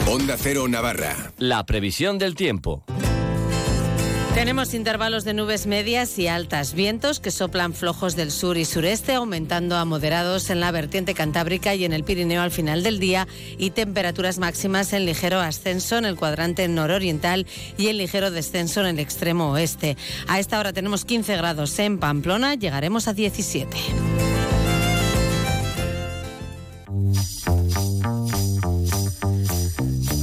Onda Cero Navarra. La previsión del tiempo. Tenemos intervalos de nubes medias y altas, vientos que soplan flojos del sur y sureste, aumentando a moderados en la vertiente cantábrica y en el Pirineo al final del día, y temperaturas máximas en ligero ascenso en el cuadrante nororiental y en ligero descenso en el extremo oeste. A esta hora tenemos 15 grados en Pamplona, llegaremos a 17.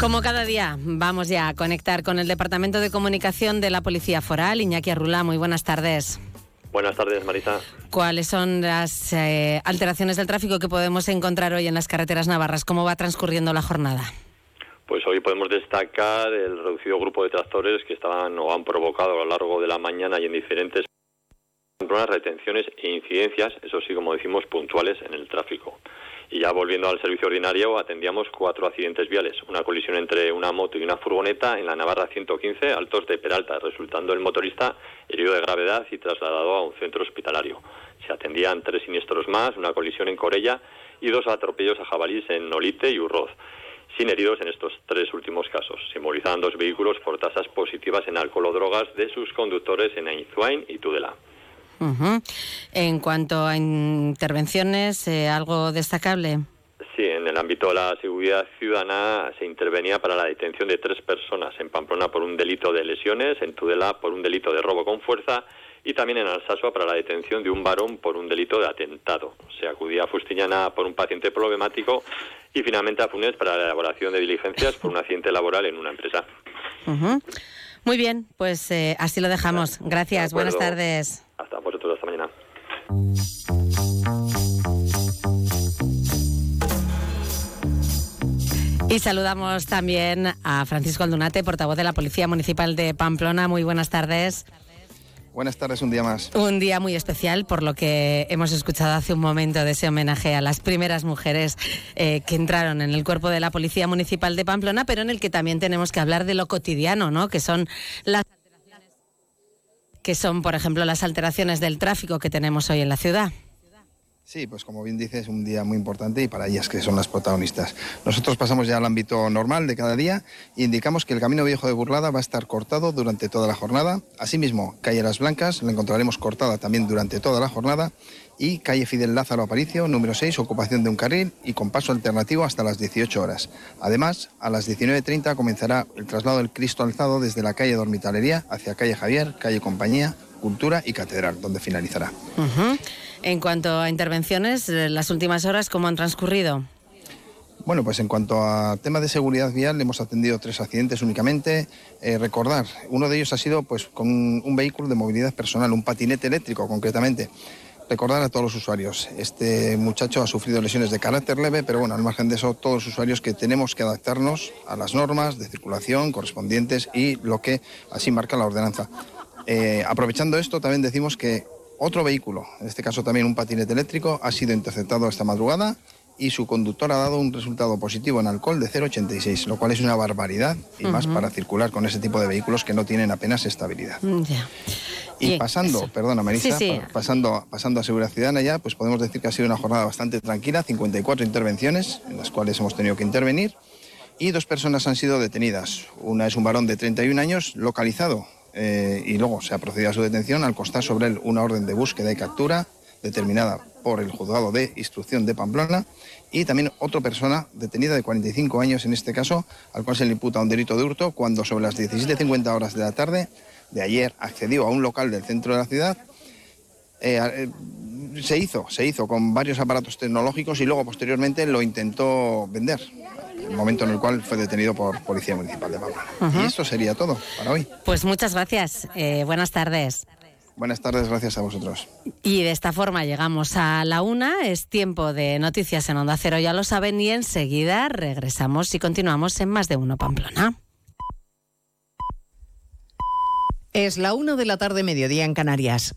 Como cada día, vamos ya a conectar con el Departamento de Comunicación de la Policía Foral. Iñaki Arrula, muy buenas tardes. Buenas tardes, Marisa. ¿Cuáles son las eh, alteraciones del tráfico que podemos encontrar hoy en las carreteras navarras? ¿Cómo va transcurriendo la jornada? Pues hoy podemos destacar el reducido grupo de tractores que estaban o han provocado a lo largo de la mañana y en diferentes retenciones e incidencias, eso sí, como decimos, puntuales en el tráfico. Y ya volviendo al servicio ordinario, atendíamos cuatro accidentes viales. Una colisión entre una moto y una furgoneta en la Navarra 115, altos de Peralta, resultando el motorista herido de gravedad y trasladado a un centro hospitalario. Se atendían tres siniestros más, una colisión en Corella y dos atropellos a jabalís en Nolite y Urroz sin heridos en estos tres últimos casos. Se movilizaban dos vehículos por tasas positivas en alcohol o drogas de sus conductores en Ainzuain y Tudela. En cuanto a intervenciones, eh, ¿algo destacable? Sí, en el ámbito de la seguridad ciudadana se intervenía para la detención de tres personas, en Pamplona por un delito de lesiones, en Tudela por un delito de robo con fuerza y también en Alsasua para la detención de un varón por un delito de atentado. Se acudía a Fustiñana por un paciente problemático y finalmente a Funes para la elaboración de diligencias por un accidente laboral en una empresa. Muy bien, pues eh, así lo dejamos. Gracias, buenas tardes. Hasta vosotros, hasta mañana. Y saludamos también a Francisco Aldunate, portavoz de la Policía Municipal de Pamplona. Muy buenas tardes. Buenas tardes, un día más. Un día muy especial por lo que hemos escuchado hace un momento de ese homenaje a las primeras mujeres eh, que entraron en el cuerpo de la Policía Municipal de Pamplona, pero en el que también tenemos que hablar de lo cotidiano, ¿no? Que son las que son, por ejemplo, las alteraciones del tráfico que tenemos hoy en la ciudad. Sí, pues como bien dices, un día muy importante y para ellas que son las protagonistas. Nosotros pasamos ya al ámbito normal de cada día e indicamos que el Camino Viejo de Burlada va a estar cortado durante toda la jornada. Asimismo, Calle Las Blancas la encontraremos cortada también durante toda la jornada y calle Fidel Lázaro Aparicio, número 6, ocupación de un carril y con paso alternativo hasta las 18 horas. Además, a las 19.30 comenzará el traslado del Cristo alzado desde la calle Dormitalería hacia calle Javier, calle Compañía, Cultura y Catedral, donde finalizará. En cuanto a intervenciones, eh, las últimas horas, ¿cómo han transcurrido? Bueno, pues en cuanto a tema de seguridad vial, hemos atendido tres accidentes únicamente. Eh, recordar, uno de ellos ha sido pues con un vehículo de movilidad personal, un patinete eléctrico concretamente recordar a todos los usuarios. Este muchacho ha sufrido lesiones de carácter leve, pero bueno, al margen de eso, todos los usuarios que tenemos que adaptarnos a las normas de circulación correspondientes y lo que así marca la ordenanza. Eh, aprovechando esto, también decimos que otro vehículo, en este caso también un patinete eléctrico, ha sido interceptado esta madrugada y su conductor ha dado un resultado positivo en alcohol de 0,86, lo cual es una barbaridad y más para circular con ese tipo de vehículos que no tienen apenas estabilidad. Mm, y pasando, perdona Marisa, pasando, pasando a seguridad ciudadana ya, pues podemos decir que ha sido una jornada bastante tranquila, 54 intervenciones en las cuales hemos tenido que intervenir y dos personas han sido detenidas. Una es un varón de 31 años localizado eh, y luego se ha procedido a su detención al constar sobre él una orden de búsqueda y captura determinada por el juzgado de instrucción de Pamplona y también otra persona detenida de 45 años en este caso, al cual se le imputa un delito de hurto cuando sobre las 17.50 horas de la tarde de ayer accedió a un local del centro de la ciudad. Eh, eh, se hizo, se hizo con varios aparatos tecnológicos y luego posteriormente lo intentó vender el momento en el cual fue detenido por Policía Municipal de Pamplona. Y esto sería todo para hoy. Pues muchas gracias. Eh, buenas tardes. Buenas tardes, gracias a vosotros. Y de esta forma llegamos a la una. Es tiempo de noticias en Onda Cero, ya lo saben, y enseguida regresamos y continuamos en Más de Uno Pamplona. Es la una de la tarde, mediodía en Canarias.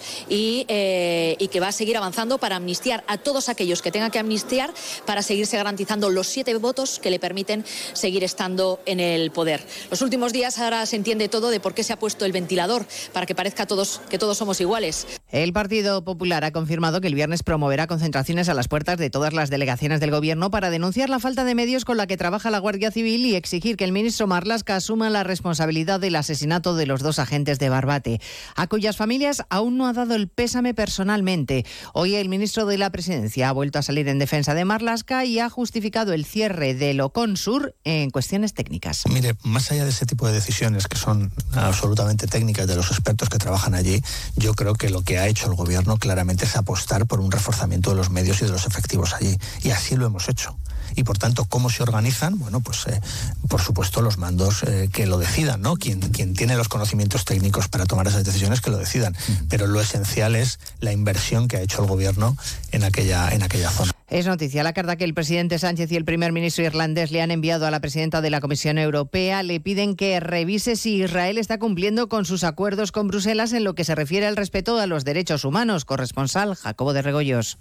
eh, y, que va a seguir avanzando para amnistiar a todos aquellos que tengan que amnistiar para seguirse garantizando los siete votos que le permiten seguir estando en el poder. Los últimos días ahora se entiende todo de por qué se ha puesto el ventilador para que parezca todos, que todos somos iguales. El Partido Popular ha confirmado que el viernes promoverá concentraciones a las puertas de todas las delegaciones del Gobierno para denunciar la falta de medios con la que trabaja la Guardia Civil y exigir que el ministro Marlasca asuma la responsabilidad del asesinato de los dos agentes de Barbate, a cuyas familias aún no ha dado el pésame personalmente. Hoy el ministro de la Presidencia ha vuelto a salir en defensa de Marlasca y ha justificado el cierre de Oconsur en cuestiones técnicas. Mire, más allá de ese tipo de decisiones que son absolutamente técnicas de los expertos que trabajan allí, yo creo que lo que ha hecho el gobierno claramente es apostar por un reforzamiento de los medios y de los efectivos allí. Y así lo hemos hecho y por tanto cómo se organizan, bueno, pues eh, por supuesto los mandos eh, que lo decidan, ¿no? Quien, quien tiene los conocimientos técnicos para tomar esas decisiones que lo decidan. Pero lo esencial es la inversión que ha hecho el gobierno en aquella, en aquella zona. Es noticia la carta que el presidente Sánchez y el primer ministro irlandés le han enviado a la presidenta de la Comisión Europea. Le piden que revise si Israel está cumpliendo con sus acuerdos con Bruselas en lo que se refiere al respeto a los derechos humanos. Corresponsal Jacobo de Regoyos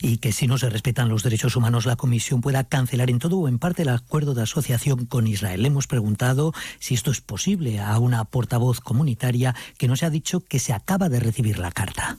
y que si no se respetan los derechos humanos la Comisión pueda cancelar en todo o en parte el acuerdo de asociación con Israel. Hemos preguntado si esto es posible a una portavoz comunitaria que nos ha dicho que se acaba de recibir la carta.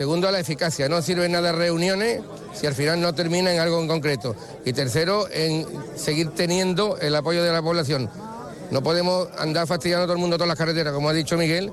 Segundo, a la eficacia. No sirve nada reuniones si al final no termina en algo en concreto. Y tercero, en seguir teniendo el apoyo de la población. No podemos andar fastidiando a todo el mundo todas las carreteras, como ha dicho Miguel.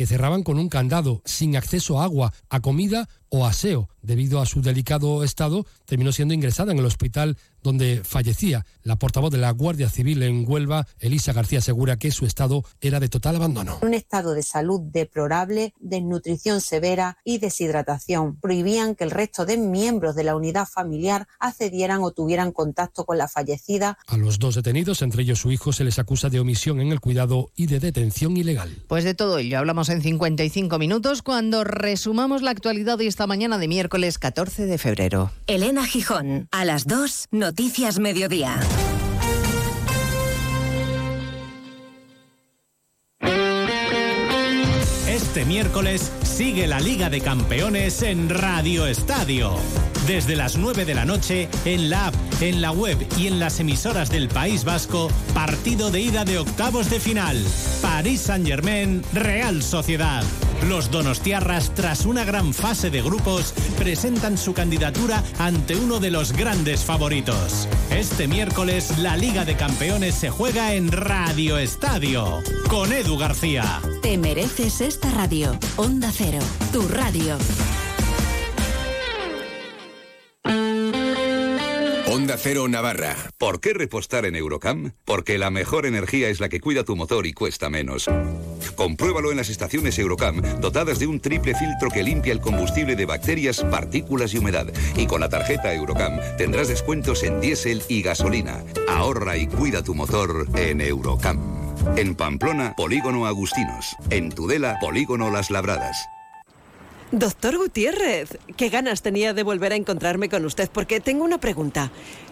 que cerraban con un candado, sin acceso a agua, a comida o aseo. Debido a su delicado estado, terminó siendo ingresada en el hospital donde fallecía. La portavoz de la Guardia Civil en Huelva, Elisa García, asegura que su estado era de total abandono. Un estado de salud deplorable, desnutrición severa y deshidratación. Prohibían que el resto de miembros de la unidad familiar accedieran o tuvieran contacto con la fallecida. A los dos detenidos, entre ellos su hijo, se les acusa de omisión en el cuidado y de detención ilegal. Pues de todo ello hablamos en 55 minutos cuando resumamos la actualidad de esta mañana de miércoles 14 de febrero. Elena Gijón, a las 2, Noticias Mediodía. Este miércoles sigue la Liga de Campeones en Radio Estadio. Desde las 9 de la noche, en la app, en la web y en las emisoras del País Vasco, partido de ida de octavos de final. París Saint-Germain, Real Sociedad. Los Donostiarras, tras una gran fase de grupos, presentan su candidatura ante uno de los grandes favoritos. Este miércoles, la Liga de Campeones se juega en Radio Estadio, con Edu García. Te mereces esta radio. Onda Cero, tu radio. Onda Cero Navarra. ¿Por qué repostar en Eurocam? Porque la mejor energía es la que cuida tu motor y cuesta menos. Compruébalo en las estaciones Eurocam, dotadas de un triple filtro que limpia el combustible de bacterias, partículas y humedad. Y con la tarjeta Eurocam tendrás descuentos en diésel y gasolina. Ahorra y cuida tu motor en Eurocam. En Pamplona, Polígono Agustinos. En Tudela, Polígono Las Labradas. Doctor Gutiérrez, qué ganas tenía de volver a encontrarme con usted porque tengo una pregunta.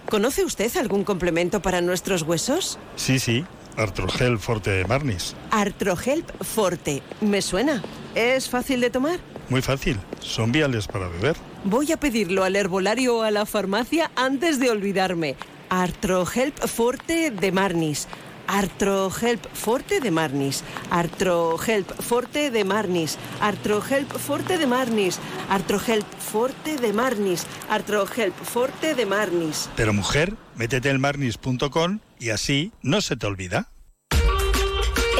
¿Conoce usted algún complemento para nuestros huesos? Sí, sí, Artrogel Forte de Marnis. Artrohelp Forte, me suena. ¿Es fácil de tomar? Muy fácil, son viales para beber. Voy a pedirlo al herbolario o a la farmacia antes de olvidarme. Artrohelp Forte de Marnis. Artrohelp Forte de Marnis, Artrohelp Forte de Marnis, Artrohelp Forte de Marnis, Artrohelp Forte de Marnis, Artrohelp Forte de Marnis. Pero mujer, métete en marnis.com y así no se te olvida.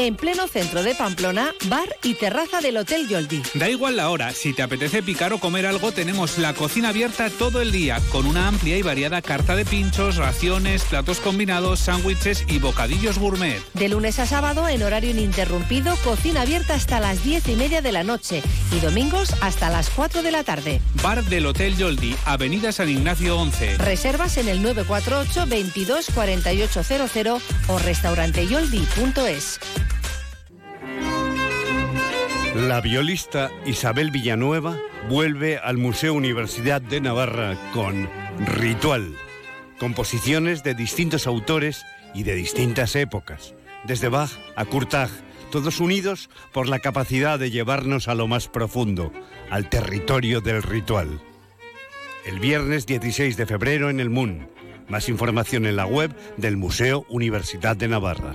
En pleno centro de Pamplona, bar y terraza del Hotel Yoldi. Da igual la hora, si te apetece picar o comer algo, tenemos la cocina abierta todo el día, con una amplia y variada carta de pinchos, raciones, platos combinados, sándwiches y bocadillos gourmet. De lunes a sábado, en horario ininterrumpido, cocina abierta hasta las diez y media de la noche y domingos hasta las 4 de la tarde. Bar del Hotel Yoldi, Avenida San Ignacio 11. Reservas en el 948 22 4800 o restauranteyoldi.es. La violista Isabel Villanueva vuelve al Museo Universidad de Navarra con Ritual, composiciones de distintos autores y de distintas épocas, desde Bach a Kurtag, todos unidos por la capacidad de llevarnos a lo más profundo, al territorio del ritual. El viernes 16 de febrero en el MUN. Más información en la web del Museo Universidad de Navarra.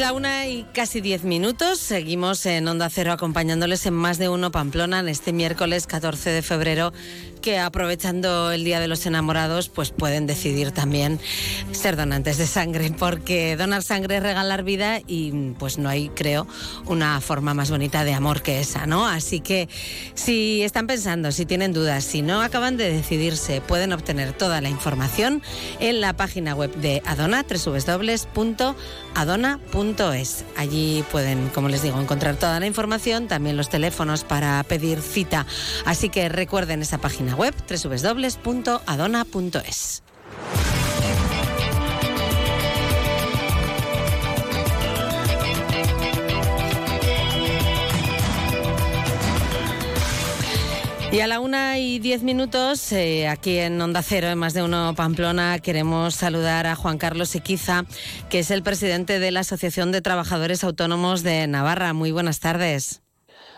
La una y casi diez minutos. Seguimos en Onda Cero acompañándoles en más de uno Pamplona en este miércoles 14 de febrero que aprovechando el Día de los Enamorados pues pueden decidir también ser donantes de sangre porque donar sangre es regalar vida y pues no hay creo una forma más bonita de amor que esa, ¿no? Así que si están pensando, si tienen dudas, si no acaban de decidirse, pueden obtener toda la información en la página web de Adona, Allí pueden, como les digo, encontrar toda la información, también los teléfonos para pedir cita. Así que recuerden esa página web www.adona.es. Y a la una y diez minutos, eh, aquí en Onda Cero, en más de uno Pamplona, queremos saludar a Juan Carlos Equiza, que es el presidente de la Asociación de Trabajadores Autónomos de Navarra. Muy buenas tardes.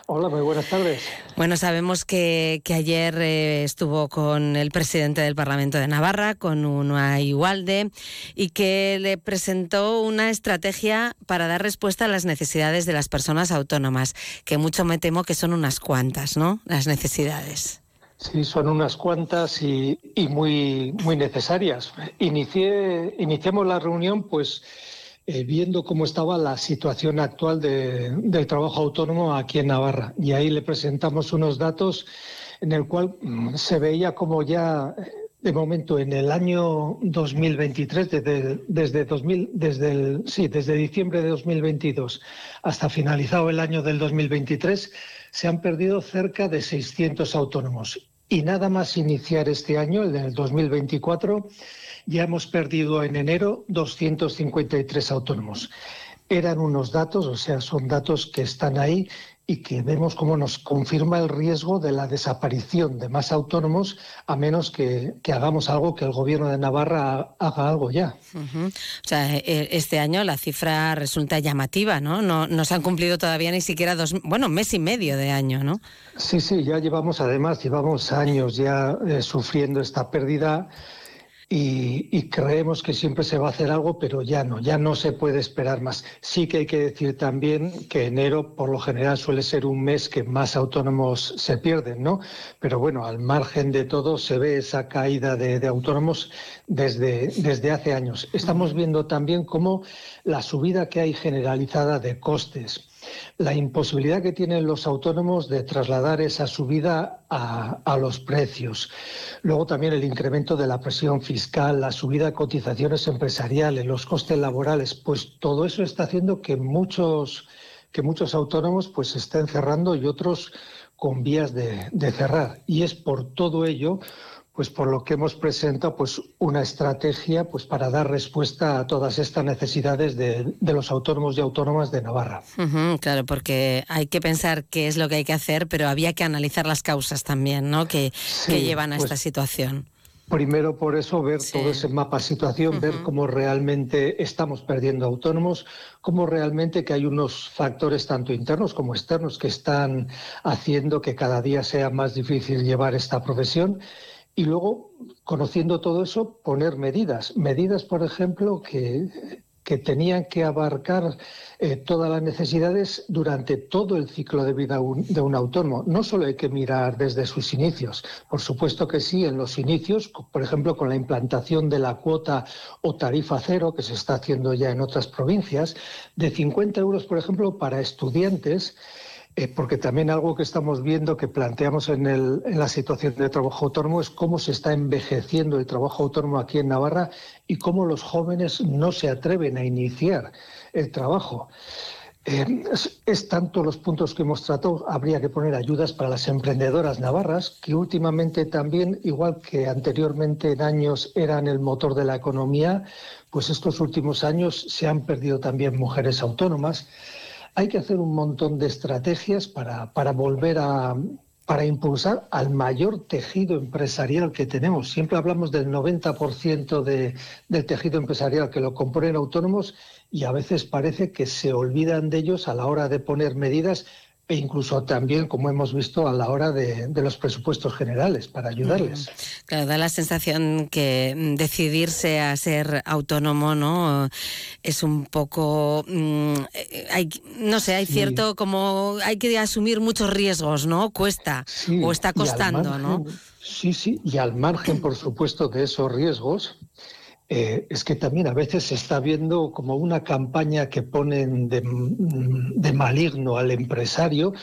Hola, muy buenas tardes. Bueno, sabemos que, que ayer eh, estuvo con el presidente del Parlamento de Navarra, con una Igualde, y que le presentó una estrategia para dar respuesta a las necesidades de las personas autónomas, que mucho me temo que son unas cuantas, ¿no? Las necesidades. Sí, son unas cuantas y, y muy, muy necesarias. Inicié, iniciamos la reunión, pues eh, viendo cómo estaba la situación actual de, del trabajo autónomo aquí en Navarra. Y ahí le presentamos unos datos en el cual mm, se veía como ya, eh, de momento, en el año 2023, desde, desde, 2000, desde, sí, desde diciembre de 2022 hasta finalizado el año del 2023, se han perdido cerca de 600 autónomos. Y nada más iniciar este año, el del 2024, ya hemos perdido en enero 253 autónomos. Eran unos datos, o sea, son datos que están ahí y que vemos cómo nos confirma el riesgo de la desaparición de más autónomos a menos que, que hagamos algo, que el gobierno de Navarra haga algo ya. Uh -huh. O sea, e, este año la cifra resulta llamativa, ¿no? No, no se han cumplido todavía ni siquiera dos, bueno, mes y medio de año, ¿no? Sí, sí, ya llevamos, además, llevamos años ya eh, sufriendo esta pérdida. Y, y, creemos que siempre se va a hacer algo, pero ya no, ya no se puede esperar más. Sí que hay que decir también que enero, por lo general, suele ser un mes que más autónomos se pierden, ¿no? Pero bueno, al margen de todo, se ve esa caída de, de autónomos desde, desde hace años. Estamos viendo también cómo la subida que hay generalizada de costes, la imposibilidad que tienen los autónomos de trasladar esa subida a, a, los precios. Luego también el incremento de la presión fiscal, la subida de cotizaciones empresariales, los costes laborales, pues todo eso está haciendo que muchos, que muchos autónomos pues estén cerrando y otros con vías de, de cerrar. Y es por todo ello pues por lo que hemos presentado pues una estrategia pues para dar respuesta a todas estas necesidades de, de los autónomos y autónomas de Navarra. Uh -huh, claro, porque hay que pensar qué es lo que hay que hacer, pero había que analizar las causas también, ¿no? Que, sí, que llevan a pues, esta situación. Primero por eso ver sí. todo ese mapa situación, uh -huh. ver cómo realmente estamos perdiendo autónomos, cómo realmente que hay unos factores tanto internos como externos que están haciendo que cada día sea más difícil llevar esta profesión y luego, conociendo todo eso, poner medidas. Medidas, por ejemplo, que, tenían que abarcar eh, todas las necesidades durante todo el ciclo de vida de un autónomo. No solo hay que mirar desde sus inicios, por supuesto que sí, en los inicios, por ejemplo, con la implantación de la cuota o tarifa cero, que se está haciendo ya en otras provincias, de 50 euros, por ejemplo, para estudiantes eh, porque también algo que estamos viendo, que planteamos en, el, en la situación de trabajo autónomo, es cómo se está envejeciendo el trabajo autónomo aquí en Navarra y cómo los jóvenes no se atreven a iniciar el trabajo. Eh, es, tanto los puntos que hemos tratado, habría que poner ayudas para las emprendedoras navarras, que últimamente también, igual que anteriormente en años eran el motor de la economía, pues estos últimos años se han perdido también mujeres autónomas. Hay que hacer un montón de estrategias para, para volver a, para impulsar al mayor tejido empresarial que tenemos. Siempre hablamos del 90% de, del tejido empresarial que lo componen autónomos y a veces parece que se olvidan de ellos a la hora de poner medidas e incluso también, como hemos visto, a la hora de, los presupuestos generales para ayudarles. Claro, da la sensación que decidirse a ser autónomo, ¿no? Es un poco, mm, hay, no sé, hay cierto como hay que asumir muchos riesgos, ¿no? Cuesta o está costando, ¿no? Sí, sí, y al margen, por supuesto, de esos riesgos, eh, es que también a veces se está viendo como una campaña que ponen de, maligno al empresario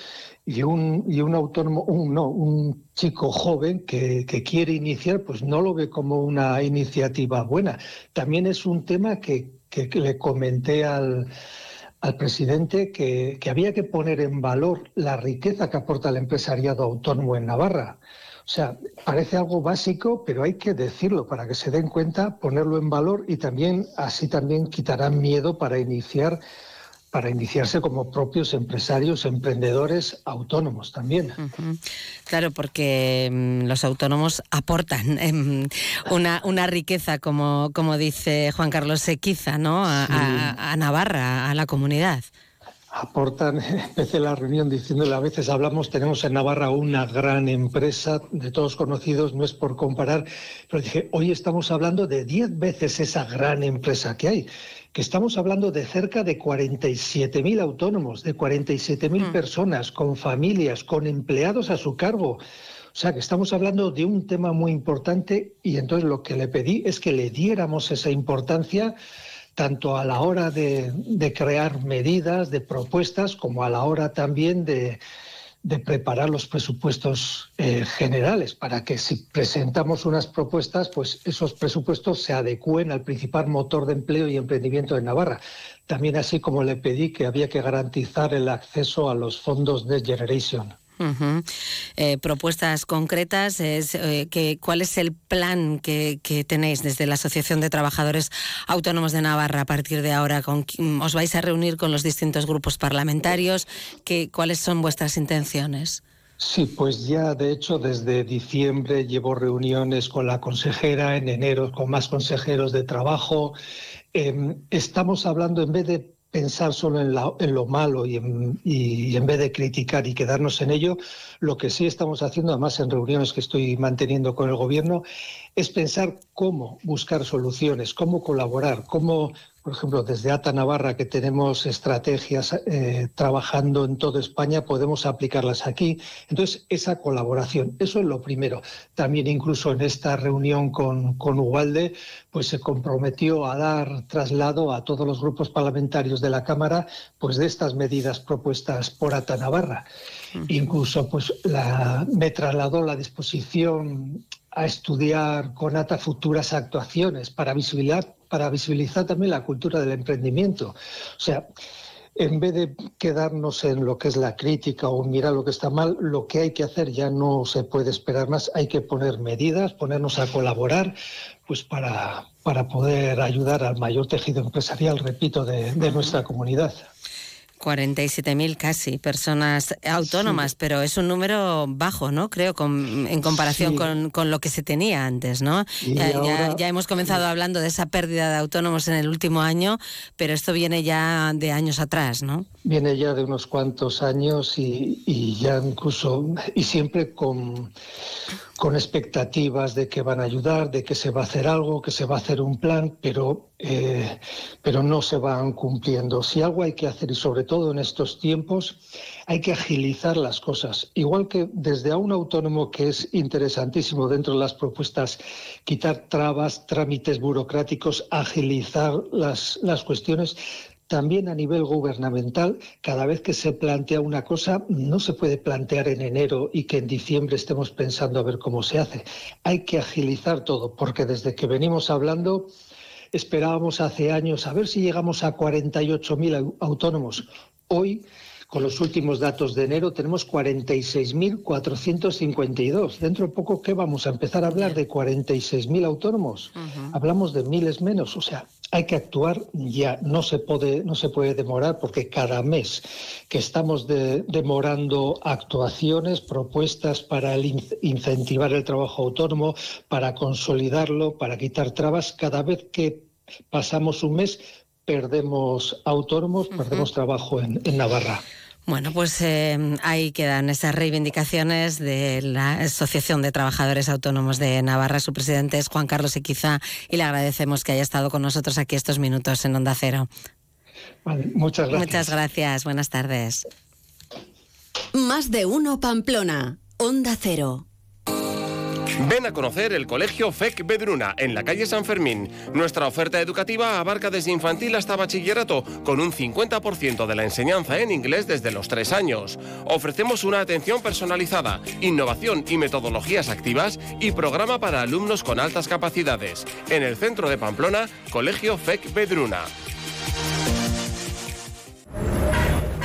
y un, y un autónomo, un, no, un chico joven que, quiere iniciar, pues no lo ve como una iniciativa buena. También es un tema que, le comenté al, al presidente que, que había que poner en valor la riqueza que aporta el empresariado autónomo en Navarra. O sea, parece algo básico, pero hay que decirlo para que se den cuenta, ponerlo en valor y también así también quitarán miedo para iniciar para iniciarse como propios empresarios, emprendedores autónomos también. Claro, porque mm, los autónomos aportan em, una, una, riqueza, como, como dice Juan Carlos Sequiza, ¿no? a Navarra, a la comunidad aportan, empecé la reunión diciéndole, a veces hablamos, tenemos en Navarra una gran empresa de todos conocidos, no es por comparar, pero dije, hoy estamos hablando de 10 veces esa gran empresa que hay, que estamos hablando de cerca de 47.000 autónomos, de 47.000 mm. personas, con familias, con empleados a su cargo. O sea, que estamos hablando de un tema muy importante y entonces lo que le pedí es que le diéramos esa importancia tanto a la hora de, crear medidas, de propuestas, como a la hora también de, preparar los presupuestos eh, generales, para que si presentamos unas propuestas, pues esos presupuestos se adecúen al principal motor de empleo y emprendimiento de Navarra. También así como le pedí que había que garantizar el acceso a los fondos de Generation. Eh, propuestas concretas, es, eh, que, ¿cuál es el plan que, tenéis desde la Asociación de Trabajadores Autónomos de Navarra a partir de ahora? Con, ¿Os vais a reunir con los distintos grupos parlamentarios? ¿Qué, ¿Cuáles son vuestras intenciones? Sí, pues ya de hecho desde diciembre llevo reuniones con la consejera, en enero con más consejeros de trabajo. Em, estamos hablando, en vez de pensar solo en, lo malo y en, vez de criticar y quedarnos en ello, lo que sí estamos haciendo, además en reuniones que estoy manteniendo con el Gobierno, es pensar cómo buscar soluciones, cómo colaborar, cómo por ejemplo, desde ATA Navarra, que tenemos estrategias eh, trabajando en toda España, podemos aplicarlas aquí. Entonces, esa colaboración, eso es lo primero. También incluso en esta reunión con, con Ugalde, pues se comprometió a dar traslado a todos los grupos parlamentarios de la Cámara, pues de estas medidas propuestas por ATA Navarra. Incluso, pues la, me trasladó la disposición a estudiar con ATA futuras actuaciones para visibilizar, para visibilizar también la cultura del emprendimiento. O sea, en vez de quedarnos en lo que es la crítica o mirar lo que está mal, lo que hay que hacer ya no se puede esperar más. Hay que poner medidas, ponernos a colaborar, pues para, para poder ayudar al mayor tejido empresarial, repito, de nuestra comunidad. 47.000 casi personas autónomas, pero es un número bajo, ¿no? Creo, en comparación con, lo que se tenía antes, ¿no? Ya, hemos comenzado hablando de esa pérdida de autónomos en el último año, pero esto viene ya de años atrás, ¿no? Viene ya de unos cuantos años y, y ya incluso, y siempre con con expectativas de que van a ayudar, de que se va a hacer algo, que se va a hacer un plan, pero, eh, pero no se van cumpliendo. Si algo hay que hacer, y sobre todo en estos tiempos, hay que agilizar las cosas. Igual que desde a un autónomo que es interesantísimo dentro de las propuestas, quitar trabas, trámites burocráticos, agilizar las, las cuestiones, también a nivel gubernamental, cada vez que se plantea una cosa, no se puede plantear en enero y que en diciembre estemos pensando a ver cómo se hace. Hay que agilizar todo, porque desde que venimos hablando, esperábamos hace años a ver si llegamos a 48.000 autónomos. Hoy con los últimos datos de enero tenemos 46.452. Dentro de poco, ¿qué vamos a empezar a hablar de 46.000 autónomos? Hablamos de miles menos. O sea, hay que actuar ya. No se puede, no se puede demorar porque cada mes que estamos demorando actuaciones, propuestas para incentivar el trabajo autónomo, para consolidarlo, para quitar trabas, cada vez que pasamos un mes perdemos autónomos, perdemos trabajo en, Navarra. Bueno, pues eh, ahí quedan esas reivindicaciones de la Asociación de Trabajadores Autónomos de Navarra. Su presidente es Juan Carlos Equiza y le agradecemos que haya estado con nosotros aquí estos minutos en Onda Cero. muchas gracias. Muchas gracias. Buenas tardes. Más de uno Pamplona. Onda Cero. Ven a conocer el Colegio FEC Bedruna en la calle San Fermín. Nuestra oferta educativa abarca desde infantil hasta bachillerato, con un 50% de la enseñanza en inglés desde los 3 años. Ofrecemos una atención personalizada, innovación y metodologías activas y programa para alumnos con altas capacidades. En el centro de Pamplona, Colegio FEC Bedruna.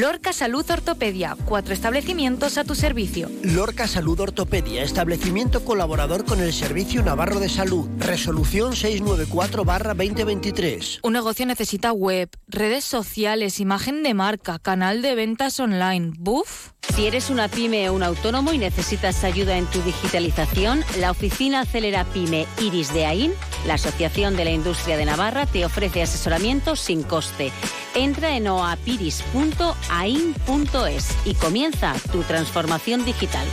Lorca Salud Ortopedia, cuatro establecimientos a tu servicio. Lorca Salud Ortopedia, establecimiento colaborador con el Servicio Navarro de Salud. Resolución 694-2023. Un negocio necesita web, redes sociales, imagen de marca, canal de ventas online. ¿Buf? Si eres una pyme o un autónomo y necesitas ayuda en tu digitalización, la oficina Acelera Pyme Iris de AIN, la Asociación de la Industria de Navarra, te ofrece asesoramiento sin coste. Entra en oapiris.ain.es y comienza tu transformación digital.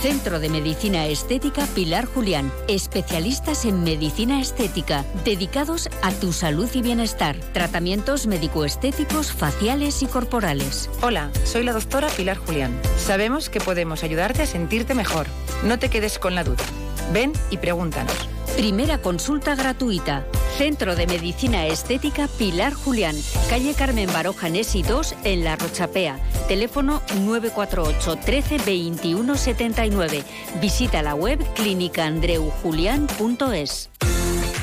Centro de Medicina Estética Pilar Julián. Especialistas en medicina estética, dedicados a tu salud y bienestar. Tratamientos médico-estéticos, faciales y corporales. Hola, soy la doctora Pilar Julián. Sabemos que podemos ayudarte a sentirte mejor. No te quedes con la duda. Ven y pregúntanos. Primera consulta gratuita. Centro de Medicina Estética Pilar Julián, calle Carmen Baroja Nesi 2 en La Rochapea. Teléfono 948 13 21 79. Visita la web clínicaandreujulián.es.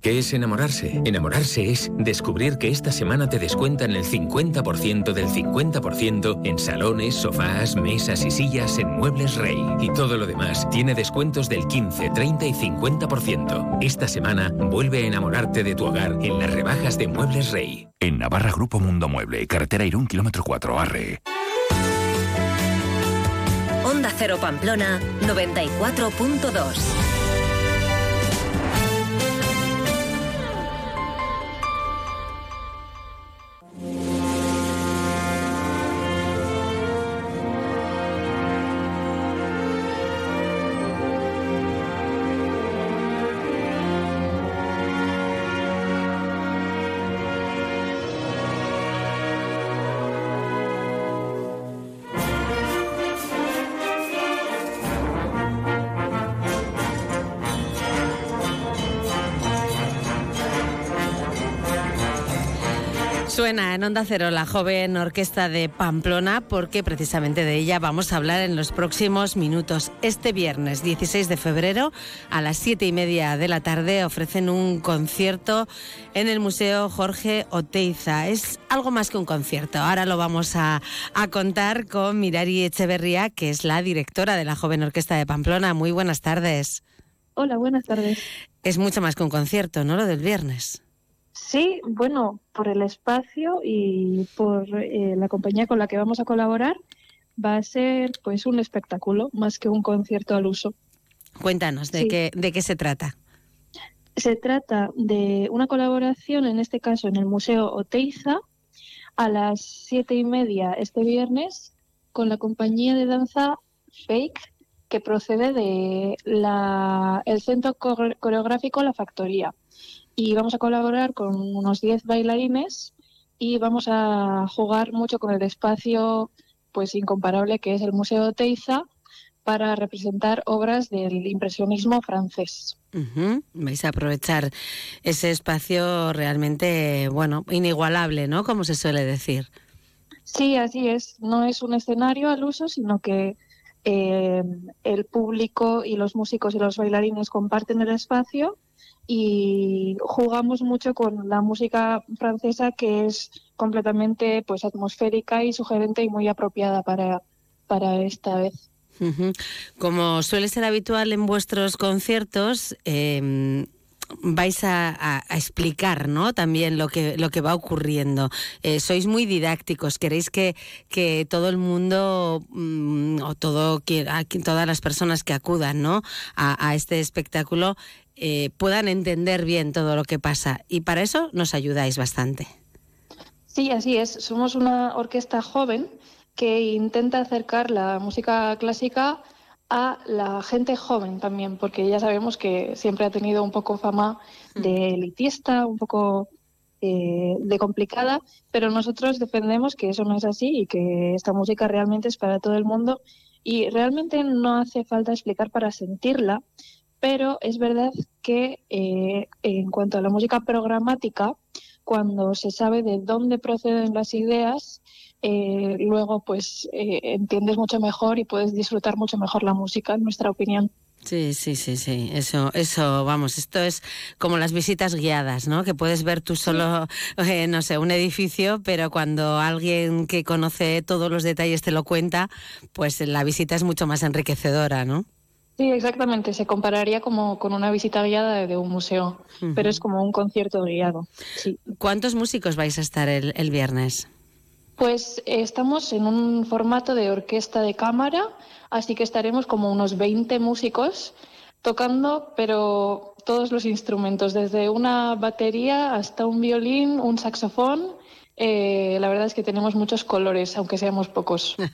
¿Qué es enamorarse? Enamorarse es descubrir que esta semana te descuentan el 50% del 50% en salones, sofás, mesas y sillas en Muebles Rey. Y todo lo demás tiene descuentos del 15, 30 y 50%. Esta semana vuelve a enamorarte de tu hogar en las rebajas de Muebles Rey. En Navarra Grupo Mundo Mueble, carretera Irún, kilómetro 4, Arre. Onda Cero Pamplona, 94.2. Suena en Onda Cero la joven orquesta de Pamplona porque precisamente de ella vamos a hablar en los próximos minutos. Este viernes 16 de febrero a las siete y media de la tarde ofrecen un concierto en el Museo Jorge Oteiza. Es algo más que un concierto. Ahora lo vamos a, a contar con Mirari Echeverría, que es la directora de la joven orquesta de Pamplona. Muy buenas tardes. Hola, buenas tardes. Es mucho más que un concierto, ¿no? Lo del viernes. Sí, bueno, por el espacio y por eh, la compañía con la que vamos a colaborar, va a ser pues un espectáculo más que un concierto al uso. Cuéntanos, ¿de, Sí. qué, de qué se trata? Se trata de una colaboración, en este caso en el Museo Oteiza, a las siete y media este viernes, con la compañía de danza Fake, que procede de la, el centro Core- coreográfico La Factoría. Y vamos a colaborar con unos 10 bailarines y vamos a jugar mucho con el espacio pues incomparable que es el Museo Oteiza para representar obras del impresionismo francés. Ujú, Vais a aprovechar ese espacio realmente, bueno, inigualable, ¿no? Como se suele decir. Sí, así es. No es un escenario al uso, sino que eh, el público y los músicos y los bailarines comparten el espacio y jugamos mucho con la música francesa que es completamente pues atmosférica y sugerente y muy apropiada para, para esta vez. Como suele ser habitual en vuestros conciertos, eh, vais a, explicar ¿no? también lo que, lo que va ocurriendo. Eh, sois muy didácticos, queréis que, que todo el mundo mm, o todo, que- todas las personas que acudan ¿no? a, a este espectáculo eh, puedan entender bien todo lo que pasa. Y para eso nos ayudáis bastante. Sí, así es. Somos una orquesta joven que intenta acercar la música clásica a la gente joven también, porque ya sabemos que siempre ha tenido un poco fama de elitista, un poco eh, de complicada, pero nosotros defendemos que eso no es así y que esta música realmente es para todo el mundo. Y realmente no hace falta explicar para sentirla, pero es verdad que eh, en cuanto a la música programática, cuando se sabe de dónde proceden las ideas, eh, luego pues eh, entiendes mucho mejor y puedes disfrutar mucho mejor la música, en nuestra opinión. Sí, sí, sí, sí. Eso, eso, vamos, esto es como las visitas guiadas, ¿no? Que puedes ver tú solo, eh, no sé, un edificio, pero cuando alguien que conoce todos los detalles te lo cuenta, pues la visita es mucho más enriquecedora, ¿no? Sí, exactamente. Se compararía como con una visita guiada de un museo, pero es como un concierto guiado. Sí. ¿Cuántos músicos vais a estar el, el viernes? Pues eh, estamos en un formato de orquesta de cámara, así que estaremos como unos 20 músicos tocando, pero todos los instrumentos, desde una batería hasta un violín, un saxofón. Eh, la verdad es que tenemos muchos colores, aunque seamos pocos.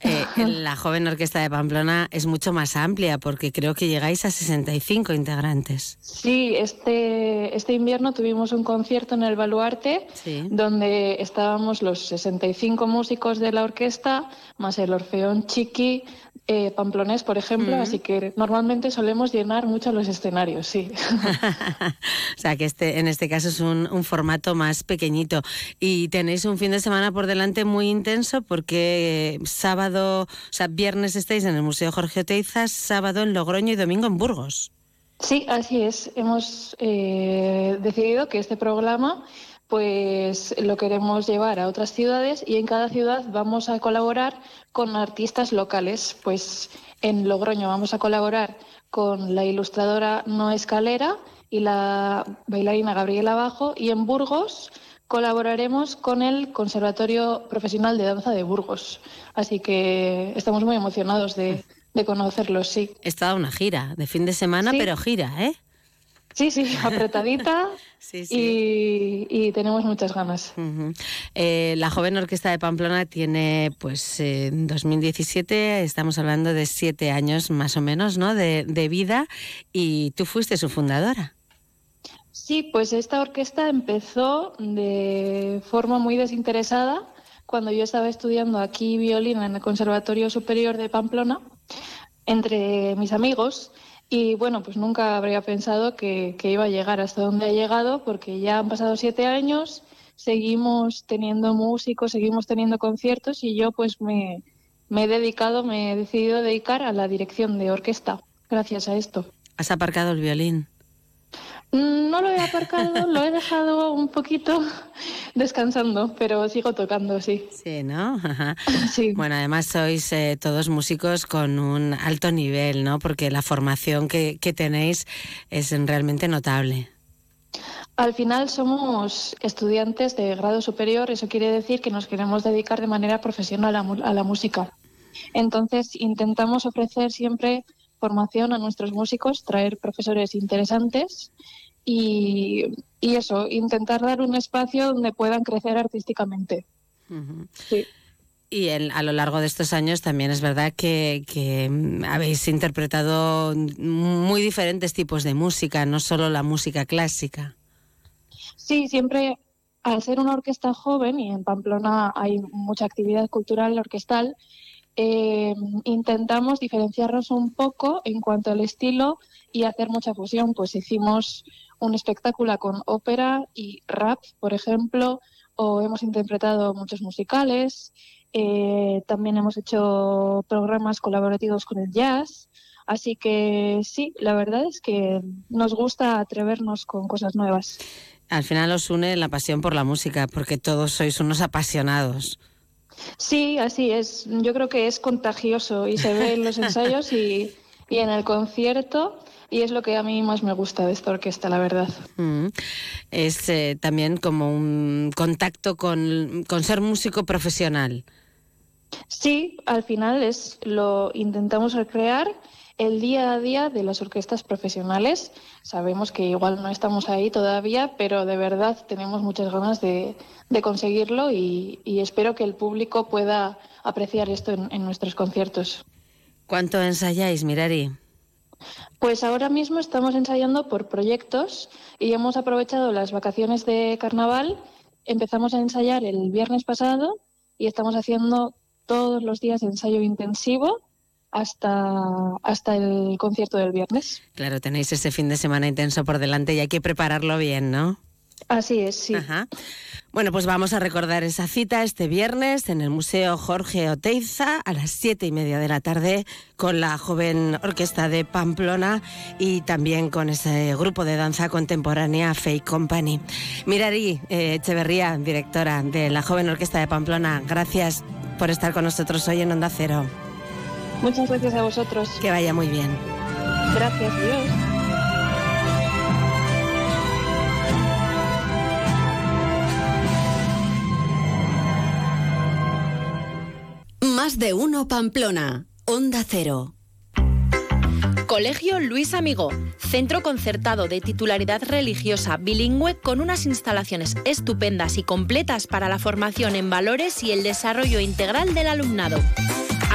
Eh, la joven orquesta de Pamplona es mucho más amplia porque creo que llegáis a 65 integrantes. Sí, este, este invierno tuvimos un concierto en el Baluarte donde estábamos los 65 músicos de la orquesta, más el Orfeón Chiqui, eh, Pamplonés, por ejemplo, así que normalmente solemos llenar mucho los escenarios, sí. O sea que este, en este caso es un, un formato más pequeñito. Y tenéis un fin de semana por delante muy intenso porque sábado, o sea, viernes estáis en el Museo Jorge Oteiza, sábado en Logroño y domingo en Burgos. Sí, así es. Hemos eh, decidido que este programa pues lo queremos llevar a otras ciudades y en cada ciudad vamos a colaborar con artistas locales. Pues en Logroño vamos a colaborar con la ilustradora No Escalera y la bailarina Gabriela Bajo y en Burgos colaboraremos con el Conservatorio Profesional de Danza de Burgos. Así que estamos muy emocionados de, de conocerlos, sí. Es toda una gira, de fin de semana, Sí. pero gira, ¿eh? Sí, sí, apretadita Y, y tenemos muchas ganas. Eh, la joven orquesta de Pamplona tiene, pues, eh, en 2017, estamos hablando de siete años más o menos, ¿no? De, de vida y tú fuiste su fundadora. Sí, pues esta orquesta empezó de forma muy desinteresada cuando yo estaba estudiando aquí violín en el Conservatorio Superior de Pamplona, entre mis amigos. Y bueno, pues nunca habría pensado que, iba a llegar hasta donde ha llegado, porque ya han pasado siete años seguimos teniendo músicos, seguimos teniendo conciertos y yo pues me, me he dedicado, me he decidido dedicar a la dirección de orquesta gracias a esto. ¿Has aparcado el violín? Mm, No lo he aparcado, lo he dejado un poquito descansando, pero sigo tocando, sí. Sí, ¿no? Ajá. Bueno, además sois eh, todos músicos con un alto nivel, ¿no? Porque la formación que, que tenéis es realmente notable. Al final somos estudiantes de grado superior, eso quiere decir que nos queremos dedicar de manera profesional a la música. Entonces intentamos ofrecer siempre formación a nuestros músicos, traer profesores interesantes y, y eso, intentar dar un espacio donde puedan crecer artísticamente. Sí. Y en- a lo largo de estos años también es verdad que, que, mm, habéis interpretado muy diferentes tipos de música, no solo la música clásica. Sí, siempre al ser una orquesta joven y en Pamplona hay mucha actividad cultural orquestal, eh, intentamos diferenciarnos un poco en cuanto al estilo y hacer mucha fusión. Pues hicimos un espectáculo con ópera y rap, por ejemplo, o hemos interpretado muchos musicales. eh, también hemos hecho programas colaborativos con el jazz. Así que sí, la verdad es que nos gusta atrevernos con cosas nuevas. Al final os une la pasión por la música, porque todos sois unos apasionados. Sí, así es. Yo creo que es contagioso y se ve en los ensayos y, y en el concierto y es lo que a mí más me gusta de esta orquesta, la verdad. Mm. Es eh, también como un contacto con, con ser músico profesional. Sí, al final es lo intentamos recrear el día a día de las orquestas profesionales. Sabemos que igual no estamos ahí todavía, pero de verdad tenemos muchas ganas de, de conseguirlo y, y espero que el público pueda apreciar esto en, en nuestros conciertos. ¿Cuánto ensayáis, Mirari? Pues ahora mismo estamos ensayando por proyectos y hemos aprovechado las vacaciones de carnaval. Empezamos a ensayar el viernes pasado y estamos haciendo todos los días ensayo intensivo hasta, hasta el concierto del viernes. Claro, tenéis ese fin de semana intenso por delante y hay que prepararlo bien, ¿no? Así es, sí. Ajá. Bueno, pues vamos a recordar esa cita este viernes en el Museo Jorge Oteiza a las siete y media de la tarde con la joven orquesta de Pamplona y también con ese grupo de danza contemporánea Fake Company. Mirari eh, Echeverría, directora de la joven orquesta de Pamplona, gracias por estar con nosotros hoy en Onda Cero. Muchas gracias a vosotros. Que vaya muy bien. Gracias, Dios. Más de uno Pamplona. Onda Cero. Colegio Luis Amigo, centro concertado de titularidad religiosa bilingüe con unas instalaciones estupendas y completas para la formación en valores y el desarrollo integral del alumnado.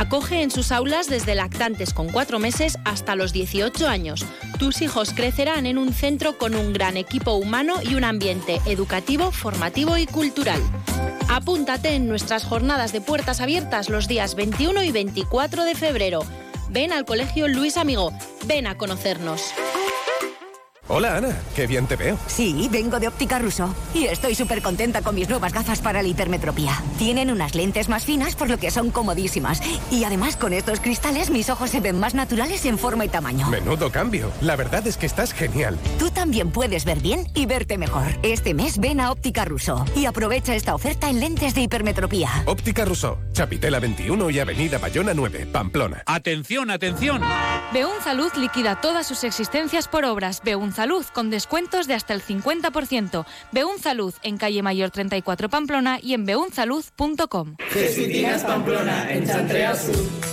Acoge en sus aulas desde lactantes con cuatro meses hasta los 18 años. Tus hijos crecerán en un centro con un gran equipo humano y un ambiente educativo, formativo y cultural. Apúntate en nuestras jornadas de puertas abiertas los días 21 y 24 de febrero. Ven al Colegio Luis Amigo, ven a conocernos. Hola Ana, qué bien te veo. Sí, vengo de Óptica Russo y estoy súper contenta con mis nuevas gafas para la hipermetropía. Tienen unas lentes más finas por lo que son comodísimas. Y además con estos cristales mis ojos se ven más naturales en forma y tamaño. Menudo cambio. La verdad es que estás genial. Tú también puedes ver bien y verte mejor. Este mes ven a Óptica Russo y aprovecha esta oferta en lentes de hipermetropía. Óptica Rousseau, Chapitela 21 y Avenida Bayona 9, Pamplona. Atención, atención. Beunzalud liquida todas sus existencias por obras. Beunzalud con descuentos de hasta el 50%. Beunzalud en calle Mayor 34 Pamplona y en beunzalud.com. Jesuitinas Pamplona, en Chantrea Sur.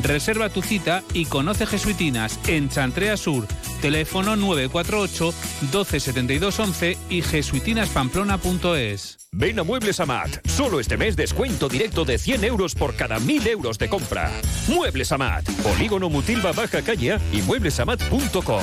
Reserva tu cita y conoce Jesuitinas en Chantrea Sur, teléfono 948 1272 11 y jesuitinaspamplona.es. Ven a Muebles Amat. Solo este mes descuento directo de 100 euros por cada 1000 euros de compra. Muebles Amat. Polígono Mutilva Baja Caña y mueblesamat.com.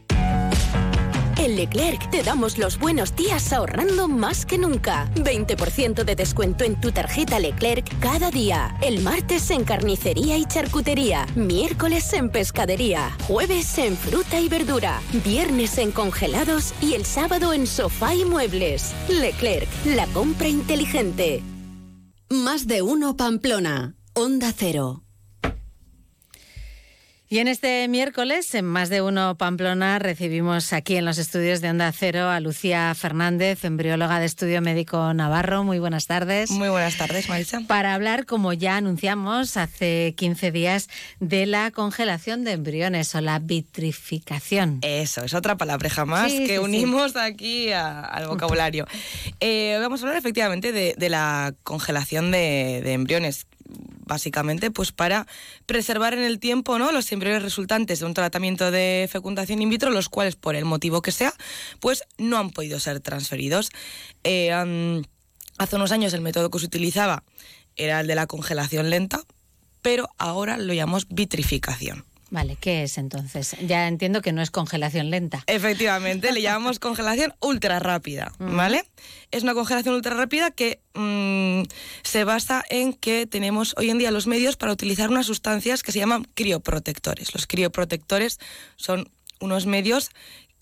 En Leclerc te damos los buenos días ahorrando más que nunca. 20% de descuento en tu tarjeta Leclerc cada día. El martes en carnicería y charcutería. Miércoles en pescadería. Jueves en fruta y verdura. Viernes en congelados y el sábado en sofá y muebles. Leclerc, la compra inteligente. Más de uno Pamplona. Onda Cero. Y en este miércoles, en Más de Uno Pamplona, recibimos aquí en los estudios de Onda Cero a Lucía Fernández, embrióloga de Estudio Médico Navarro. Muy buenas tardes. Muy buenas tardes, Marisa. Para hablar, como ya anunciamos hace 15 días, de la congelación de embriones o la vitrificación. Eso, es otra palabreja más que unimos aquí al vocabulario. Eh, vamos a hablar efectivamente de, la congelación de, de embriones básicamente pues para preservar en el tiempo ¿no? los embriones resultantes de un tratamiento de fecundación in vitro, los cuales por el motivo que sea, pues no han podido ser transferidos. Eh, hace unos años el método que se utilizaba era el de la congelación lenta, pero ahora lo llamamos vitrificación. Vale, ¿qué es entonces? Ya entiendo que no es congelación lenta. Efectivamente, le llamamos congelación ultra rápida, ¿vale? Es una congelación ultra rápida que mm, se basa en que tenemos hoy en día los medios para utilizar unas sustancias que se llaman crioprotectores. Los crioprotectores son unos medios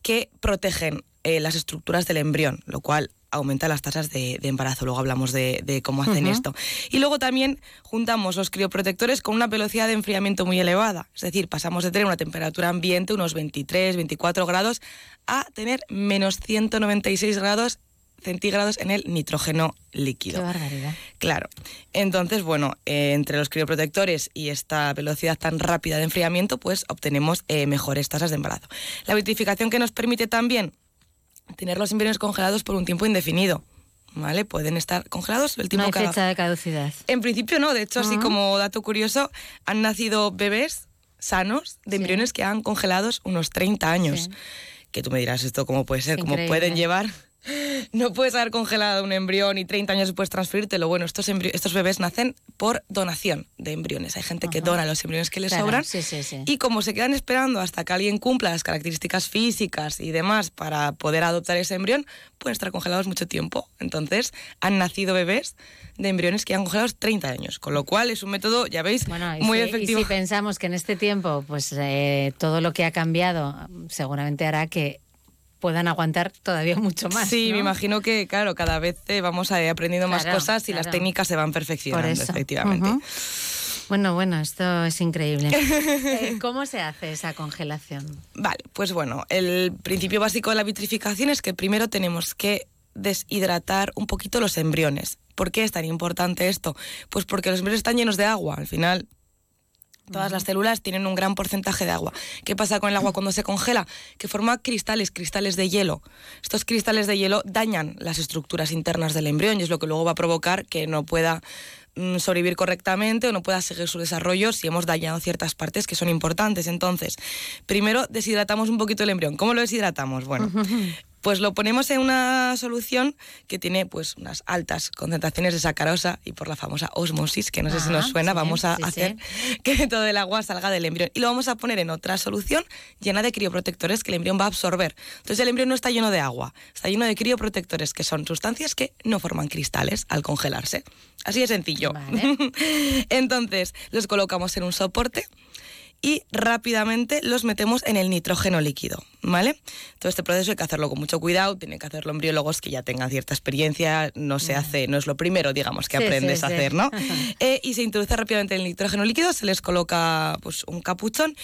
que protegen eh, las estructuras del embrión, lo cual aumenta las tasas de, embarazo. Luego hablamos de, cómo hacen esto. Y luego también juntamos los crioprotectores con una velocidad de enfriamiento muy elevada. Es decir, pasamos de tener una temperatura ambiente, unos 23, 24 grados, a tener menos 196 grados centígrados en el nitrógeno líquido. Qué barbaridad. Claro. Entonces, bueno, eh, entre los crioprotectores y esta velocidad tan rápida de enfriamiento, pues obtenemos eh, mejores tasas de embarazo. La vitrificación que nos permite también tener los embriones congelados por un tiempo indefinido. ¿Vale? Pueden estar congelados el tiempo no hay fecha de caducidad. En principio no, de hecho, así ah. como dato curioso, han nacido bebés sanos de embriones que han congelados unos 30 años. Que tú me dirás esto cómo puede ser, cómo pueden llevar no puedes haber congelado un embrión y 30 años después transferírtelo. Bueno, estos, estos bebés nacen por donación de embriones. Hay gente que dona los embriones que les sobran. Y como se quedan esperando hasta que alguien cumpla las características físicas y demás para poder adoptar ese embrión, pueden estar congelados mucho tiempo. Entonces, han nacido bebés de embriones que han congelados 30 años. Con lo cual, es un método, ya veis, muy efectivo. Y si pensamos que en este tiempo, pues eh, todo lo que ha cambiado seguramente hará que puedan aguantar todavía mucho más. Sí, me imagino que, claro, cada vez eh, vamos aprendiendo más cosas y las técnicas se van perfeccionando, efectivamente. Bueno, bueno, esto es increíble. Eh, ¿Cómo se hace esa congelación? Vale, pues bueno, el principio básico de la vitrificación es que primero tenemos que deshidratar un poquito los embriones. ¿Por qué es tan importante esto? Pues porque los embriones están llenos de agua. Al final, Todas las células tienen un gran porcentaje de agua. ¿Qué pasa con el agua cuando se congela? Que forma cristales, cristales de hielo. Estos cristales de hielo dañan las estructuras internas del embrión y es lo que luego va a provocar que no pueda mm, sobrevivir correctamente o no pueda seguir su desarrollo si hemos dañado ciertas partes que son importantes. Entonces, primero deshidratamos un poquito el embrión. ¿Cómo lo deshidratamos? Bueno, Pues lo ponemos en una solución que tiene pues unas altas concentraciones de sacarosa y por la famosa osmosis, que no sé si nos suena, vamos a hacer que todo el agua salga del embrión. Y lo vamos a poner en otra solución llena de crioprotectores que el embrión va a absorber. Entonces el embrión no está lleno de agua, está lleno de crioprotectores, que son sustancias que no forman cristales al congelarse. Así de sencillo. Entonces los colocamos en un soporte y rápidamente los metemos en el nitrógeno líquido, ¿vale? Todo este proceso hay que hacerlo con mucho cuidado, tienen que hacerlo embriólogos que ya tengan cierta experiencia, no se hace, no es lo primero, digamos, que aprendes a hacer, ¿no? Eh, y se introduce rápidamente el nitrógeno líquido, se les coloca pues un capuchón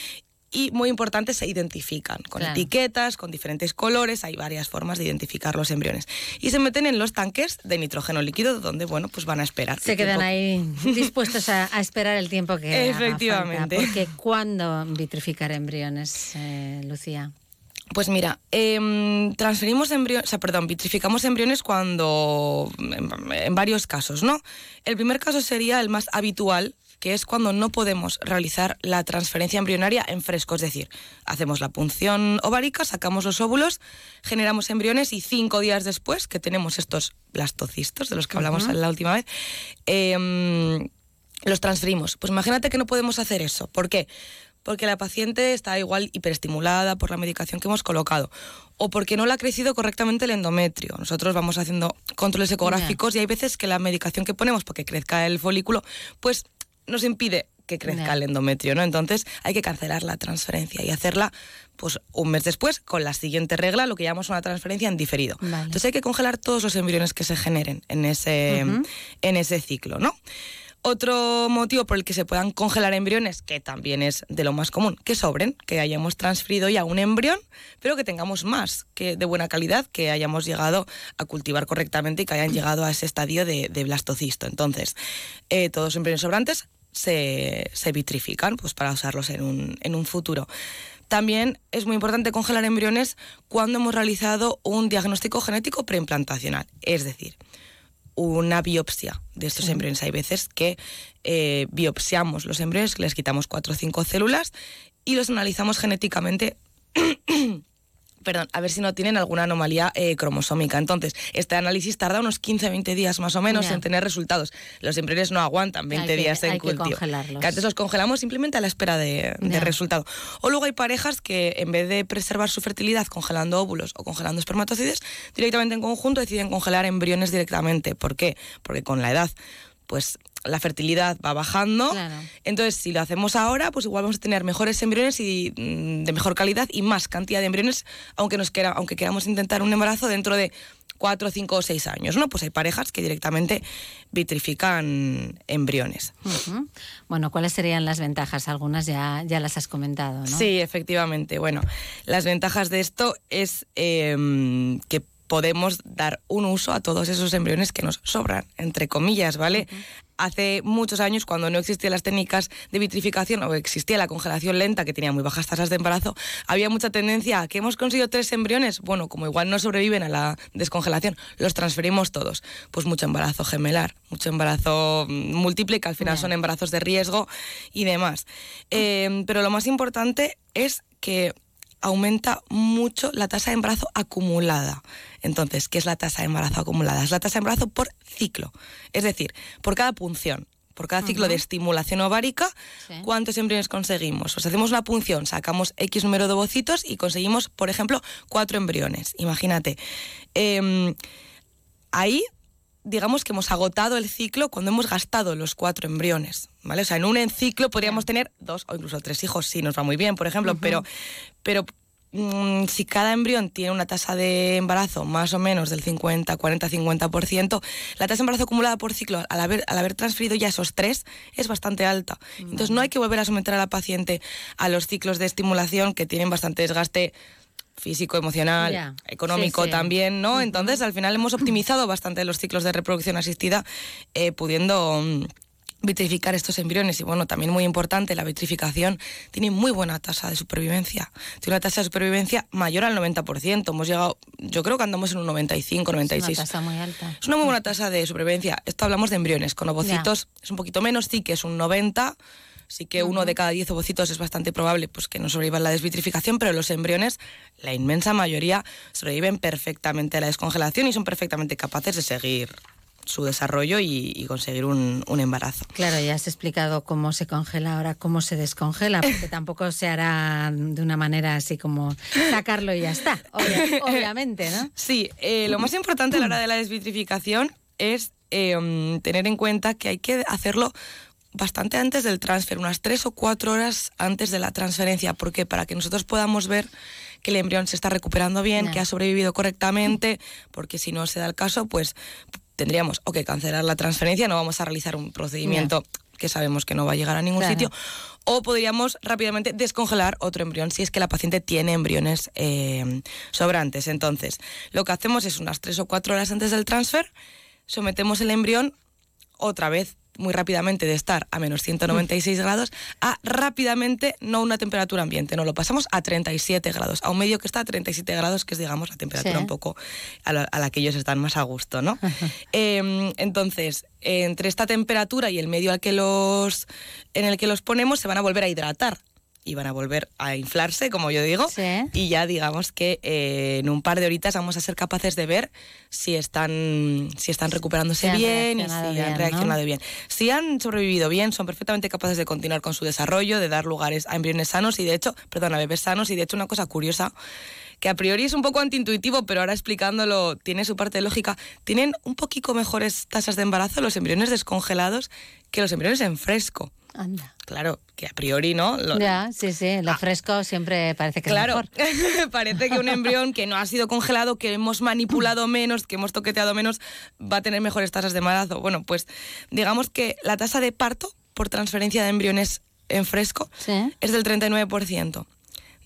y muy importante se identifican con Claro. etiquetas, con diferentes colores, hay varias formas de identificar los embriones y se meten en los tanques de nitrógeno líquido donde bueno pues van a esperar. Se quedan tiempo- ahí dispuestos a, a esperar el tiempo que haga Efectivamente. falta. Porque ¿cuándo vitrificar embriones, eh, Lucía? Pues mira, em, transferimos embriones, o sea, perdón, vitrificamos embriones cuando, en, en varios casos, ¿no? El primer caso sería el más habitual, que es cuando no podemos realizar la transferencia embrionaria en fresco, es decir, hacemos la punción ovárica, sacamos los óvulos, generamos embriones y cinco días después, que tenemos estos blastocistos de los que hablamos la última vez, em, los transferimos. Pues imagínate que no podemos hacer eso. ¿Por qué? Porque la paciente está igual hiperestimulada por la medicación que hemos colocado o porque no le ha crecido correctamente el endometrio. Nosotros vamos haciendo controles ecográficos y hay veces que la medicación que ponemos para que crezca el folículo, pues nos impide que crezca el endometrio, ¿no? Entonces hay que cancelar la transferencia y hacerla pues un mes después con la siguiente regla, lo que llamamos una transferencia en diferido. Vale. Entonces hay que congelar todos los embriones que se generen en ese, en ese ciclo, ¿no? Otro motivo por el que se puedan congelar embriones, que también es de lo más común, que sobren, que hayamos transferido ya un embrión, pero que tengamos más, que de buena calidad, que hayamos llegado a cultivar correctamente y que hayan llegado a ese estadio de, de blastocisto. Entonces, eh, todos los embriones sobrantes se, se vitrifican pues, para usarlos en un, en un futuro. También es muy importante congelar embriones cuando hemos realizado un diagnóstico genético preimplantacional, es decir, una biopsia de estos embriones. Hay veces que eh, biopsiamos los embriones, les quitamos cuatro o cinco células y los analizamos genéticamente. Perdón, a ver si no tienen alguna anomalía eh, cromosómica. Entonces, este análisis tarda unos 15-20 días más o menos en tener resultados. Los embriones no aguantan 20 Hay que- días en hay que cultivo. congelarlos. Que antes los congelamos simplemente a la espera de, de resultado. O luego hay parejas que en vez de preservar su fertilidad congelando óvulos o congelando espermatozoides, directamente en conjunto deciden congelar embriones directamente. ¿Por qué? Porque con la edad, pues la fertilidad va bajando. Claro. Entonces, si lo hacemos ahora, pues igual vamos a tener mejores embriones y mm, de mejor calidad y más cantidad de embriones, aunque nos quiera, aunque queramos intentar un embarazo dentro de cuatro, cinco o seis años, ¿no? Pues hay parejas que directamente vitrifican embriones. Bueno, ¿cuáles serían las ventajas? Algunas ya, ya las has comentado, ¿no? Sí, efectivamente. Bueno, las ventajas de esto es em, que podemos dar un uso a todos esos embriones que nos sobran, entre comillas, ¿vale? Hace muchos años, cuando no existían las técnicas de vitrificación o existía la congelación lenta, que tenía muy bajas tasas de embarazo, había mucha tendencia a que hemos conseguido tres embriones, bueno, como igual no sobreviven a la descongelación, los transferimos todos. Pues mucho embarazo gemelar, mucho embarazo mm, múltiple, que al final son embarazos de riesgo y demás. Eh, pero lo más importante es que aumenta mucho la tasa de embarazo acumulada. Entonces, ¿qué es la tasa de embarazo acumulada? Es la tasa de embarazo por ciclo, es decir, por cada punción. Por cada ciclo de estimulación ovárica, Sí. ¿cuántos embriones conseguimos? Pues hacemos una punción, sacamos X número de ovocitos y conseguimos, por ejemplo, cuatro embriones. Imagínate. Em, ahí digamos que hemos agotado el ciclo cuando hemos gastado los cuatro embriones, ¿vale? O sea, en un ciclo podríamos tener dos o incluso tres hijos, sí, nos va muy bien, por ejemplo, pero, pero mm, si cada embrión tiene una tasa de embarazo más o menos del 50, 40, 50%, la tasa de embarazo acumulada por ciclo, al haber, al haber transferido ya esos tres, es bastante alta. Entonces no hay que volver a someter a la paciente a los ciclos de estimulación que tienen bastante desgaste físico, emocional, Ya. económico Sí, sí. también, ¿no? Entonces, al final hemos optimizado bastante los ciclos de reproducción asistida, eh, pudiendo mm, vitrificar estos embriones. Y bueno, también muy importante, la vitrificación tiene muy buena tasa de supervivencia. Tiene una tasa de supervivencia mayor al 90%. Hemos llegado, yo creo que andamos en un 95, 96. Es una tasa muy alta. Es una muy buena tasa de supervivencia. Esto hablamos de embriones. Con ovocitos es un poquito menos, sí que es un 90. Sí que uno de cada 10 ovocitos es bastante probable pues, que no sobrevivan la desvitrificación, pero los embriones, la inmensa mayoría, sobreviven perfectamente a la descongelación y son perfectamente capaces de seguir su desarrollo y, y conseguir un, un embarazo. Claro, ya has explicado cómo se congela, ahora cómo se descongela, porque tampoco se hará de una manera así como sacarlo y ya está, obvia- obviamente, ¿no? Sí, eh, lo más importante a la hora de la desvitrificación es eh, mm, tener en cuenta que hay que hacerlo bastante antes del transfer, unas tres o cuatro horas antes de la transferencia, porque para que nosotros podamos ver que el embrión se está recuperando bien, que ha sobrevivido correctamente, porque si no se da el caso, pues tendríamos o que cancelar la transferencia, no vamos a realizar un procedimiento que sabemos que no va a llegar a ningún Claro. sitio, o podríamos rápidamente descongelar otro embrión si es que la paciente tiene embriones eh, sobrantes. Entonces, lo que hacemos es unas tres o cuatro horas antes del transfer, sometemos el embrión otra vez muy rápidamente de estar a menos 196 grados a rápidamente, no una temperatura ambiente, no, lo pasamos a 37 grados, a un medio que está a 37 grados, que es digamos la temperatura Sí. un poco a la, a la que ellos están más a gusto, ¿no? Eh, entonces, entre esta temperatura y el medio al que los, en el que los ponemos, se van a volver a hidratar y van a volver a inflarse, como yo digo, y ya digamos que eh, en un par de horitas vamos a ser capaces de ver si están, si están recuperándose Si bien y si bien, han ¿no? reaccionado bien. Si han sobrevivido bien, son perfectamente capaces de continuar con su desarrollo, de dar lugares a embriones sanos y de hecho, perdón, a bebés sanos y de hecho una cosa curiosa que a priori es un poco antiintuitivo, pero ahora explicándolo tiene su parte de lógica, tienen un poquito mejores tasas de embarazo los embriones descongelados que los embriones en fresco. Anda. Claro, que a priori no. Lo- Ya, sí, sí, lo fresco siempre parece que Claro, es mejor. parece que un embrión que no ha sido congelado, que hemos manipulado menos, que hemos toqueteado menos, va a tener mejores tasas de embarazo. Bueno, pues digamos que la tasa de parto por transferencia de embriones en fresco es del 39%.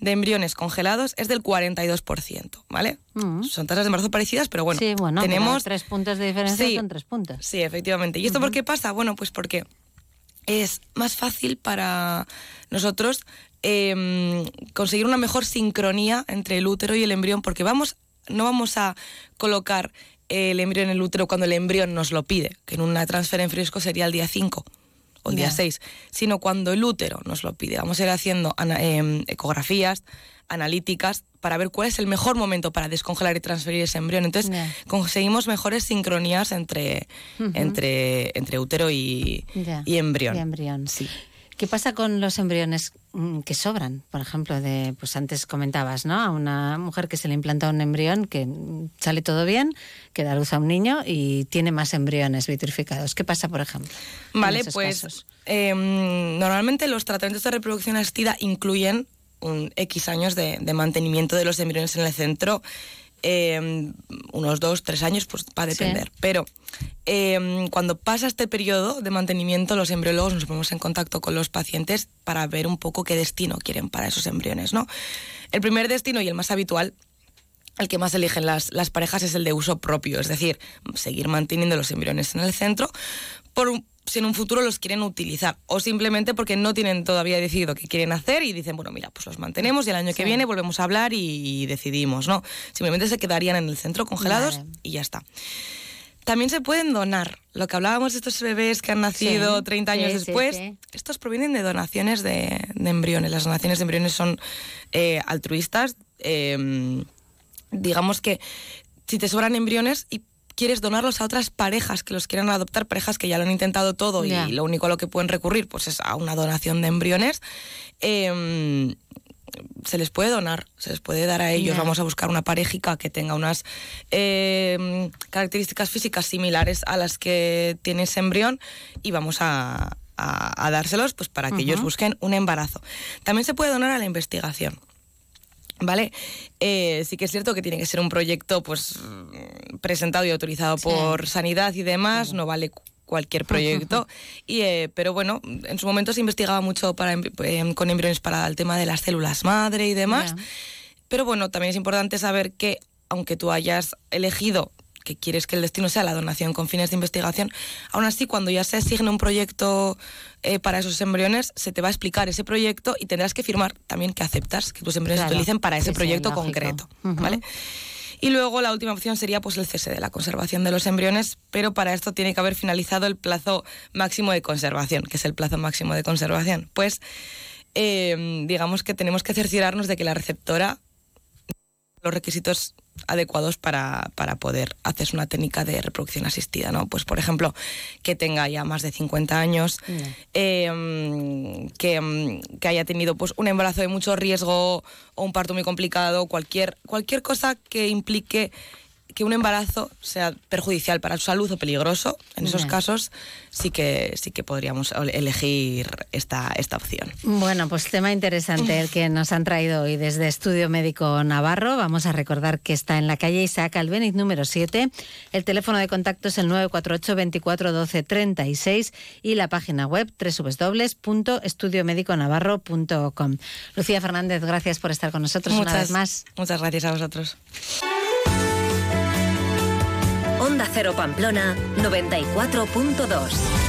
De embriones congelados es del 42%, ¿vale? Mm. Son tasas de embarazo parecidas, pero bueno, sí, bueno, pero tenemos tres puntos de diferencia Sí. son tres puntos. Sí, efectivamente. ¿Y esto por qué pasa? Bueno, pues porque es más fácil para nosotros eh, conseguir una mejor sincronía entre el útero y el embrión, porque vamos, no vamos a colocar el embrión en el útero cuando el embrión nos lo pide, que en una transfer en fresco sería el día 5 o el día Ya. 6, sino cuando el útero nos lo pide. Vamos a ir haciendo em, ecografías, analíticas, para ver cuál es el mejor momento para descongelar y transferir ese embrión. Entonces, conseguimos mejores sincronías entre, entre, entre útero y, y embrión. Y embrión. ¿Qué pasa con los embriones mm, que sobran? Por ejemplo, de, pues antes comentabas, ¿no? A una mujer que se le implanta un embrión que sale todo bien, que da luz a un niño y tiene más embriones vitrificados. ¿Qué pasa, por ejemplo? Vale, pues em, normalmente los tratamientos de reproducción asistida incluyen un X años de, de mantenimiento de los embriones en el centro, em, unos dos, tres años, pues va a Sí. depender. Pero em, cuando pasa este periodo de mantenimiento, los embriólogos nos ponemos en contacto con los pacientes para ver un poco qué destino quieren para esos embriones, ¿no? El primer destino y el más habitual el que más eligen las, las parejas es el de uso propio, es decir, seguir manteniendo los embriones en el centro por un- si en un futuro los quieren utilizar o simplemente porque no tienen todavía decidido qué quieren hacer y dicen, bueno, mira, pues los mantenemos y el año que viene volvemos a hablar y, decidimos, ¿no? Simplemente se quedarían en el centro congelados Vale. y ya está. También se pueden donar. Lo que hablábamos de estos bebés que han nacido Sí, 30 años sí, después, sí. estos provienen de donaciones de, de embriones. Las donaciones de embriones son eh, altruistas. eh, digamos que si te sobran embriones y quieres donarlos a otras parejas que los quieran adoptar, parejas que ya lo han intentado todo y lo único a lo que pueden recurrir pues es a una donación de embriones, eh, se les puede donar, se les puede dar a ellos. Vamos a buscar una parejica que tenga unas eh, características físicas similares a las que tiene ese embrión y vamos a, a- a dárselos pues para que ellos busquen un embarazo. También se puede donar a la investigación. ¿Vale? Eh, sí que es cierto que tiene que ser un proyecto pues presentado y autorizado por sanidad y demás, no vale cu- cualquier proyecto. y, eh, pero bueno, en su momento se investigaba mucho para, em, con embriones para el tema de las células madre y demás. Pero bueno, también es importante saber que aunque tú hayas elegido que quieres que el destino sea la donación con fines de investigación, aún así cuando ya se asigne un proyecto eh, para esos embriones, se te va a explicar ese proyecto y tendrás que firmar también que aceptas que tus embriones Claro. se utilicen para ese proyecto concreto. ¿vale? Y luego la última opción sería pues el cese de la conservación de los embriones, pero para esto tiene que haber finalizado el plazo máximo de conservación. que es el plazo máximo de conservación? Pues eh, digamos que tenemos que cerciorarnos de que la receptora los requisitos adecuados para, para poder hacer una técnica de reproducción asistida, ¿no? Pues, por ejemplo, que tenga ya más de 50 años, eh, que, mm, que haya tenido pues, un embarazo de mucho riesgo o un parto muy complicado, cualquier, cualquier cosa que implique que un embarazo sea perjudicial para su salud o peligroso, en esos Bien. casos sí que sí que podríamos elegir esta, esta opción. Bueno, pues tema interesante el que nos han traído hoy desde Estudio Médico Navarro. Vamos a recordar que está en la calle Isaac Albeniz número 7. El teléfono de contacto es el 948 24 12 36 y la página web www.estudiomediconavarro.com. Lucía Fernández, gracias por estar con nosotros una vez más. Muchas gracias a vosotros. Onda Cero Pamplona 94.2.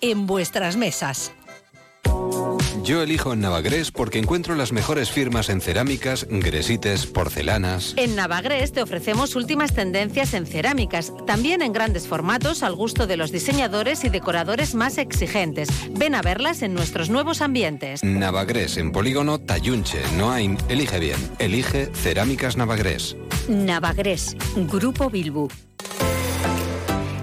en vuestras mesas. Yo elijo en Navagres porque encuentro las mejores firmas en cerámicas, gresites, porcelanas. En Navagres te ofrecemos últimas tendencias en cerámicas, también en grandes formatos al gusto de los diseñadores y decoradores más exigentes. Ven a verlas en nuestros nuevos ambientes. Navagres en Polígono Tayunche, Noain. Elige bien. Elige Cerámicas Navagres. Navagres, Grupo Bilbu.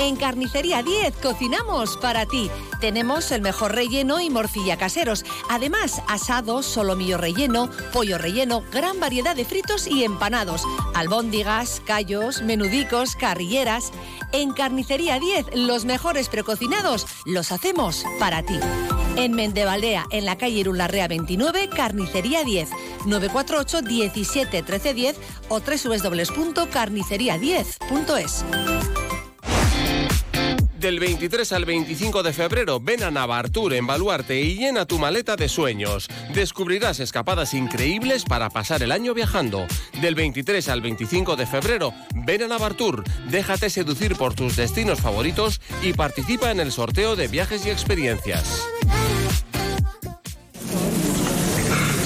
En Carnicería 10 cocinamos para ti. Tenemos el mejor relleno y morcilla caseros. Además, asado, solomillo relleno, pollo relleno, gran variedad de fritos y empanados. Albóndigas, callos, menudicos, carrilleras. En Carnicería 10, los mejores precocinados los hacemos para ti. En Mendevaldea, en la calle Irularrea 29, Carnicería 10, 948 17 13 10 o www.carnicería10.es. Del 23 al 25 de febrero ven a Navartur en Baluarte y llena tu maleta de sueños. Descubrirás escapadas increíbles para pasar el año viajando. Del 23 al 25 de febrero ven a Navartur, déjate seducir por tus destinos favoritos y participa en el sorteo de viajes y experiencias.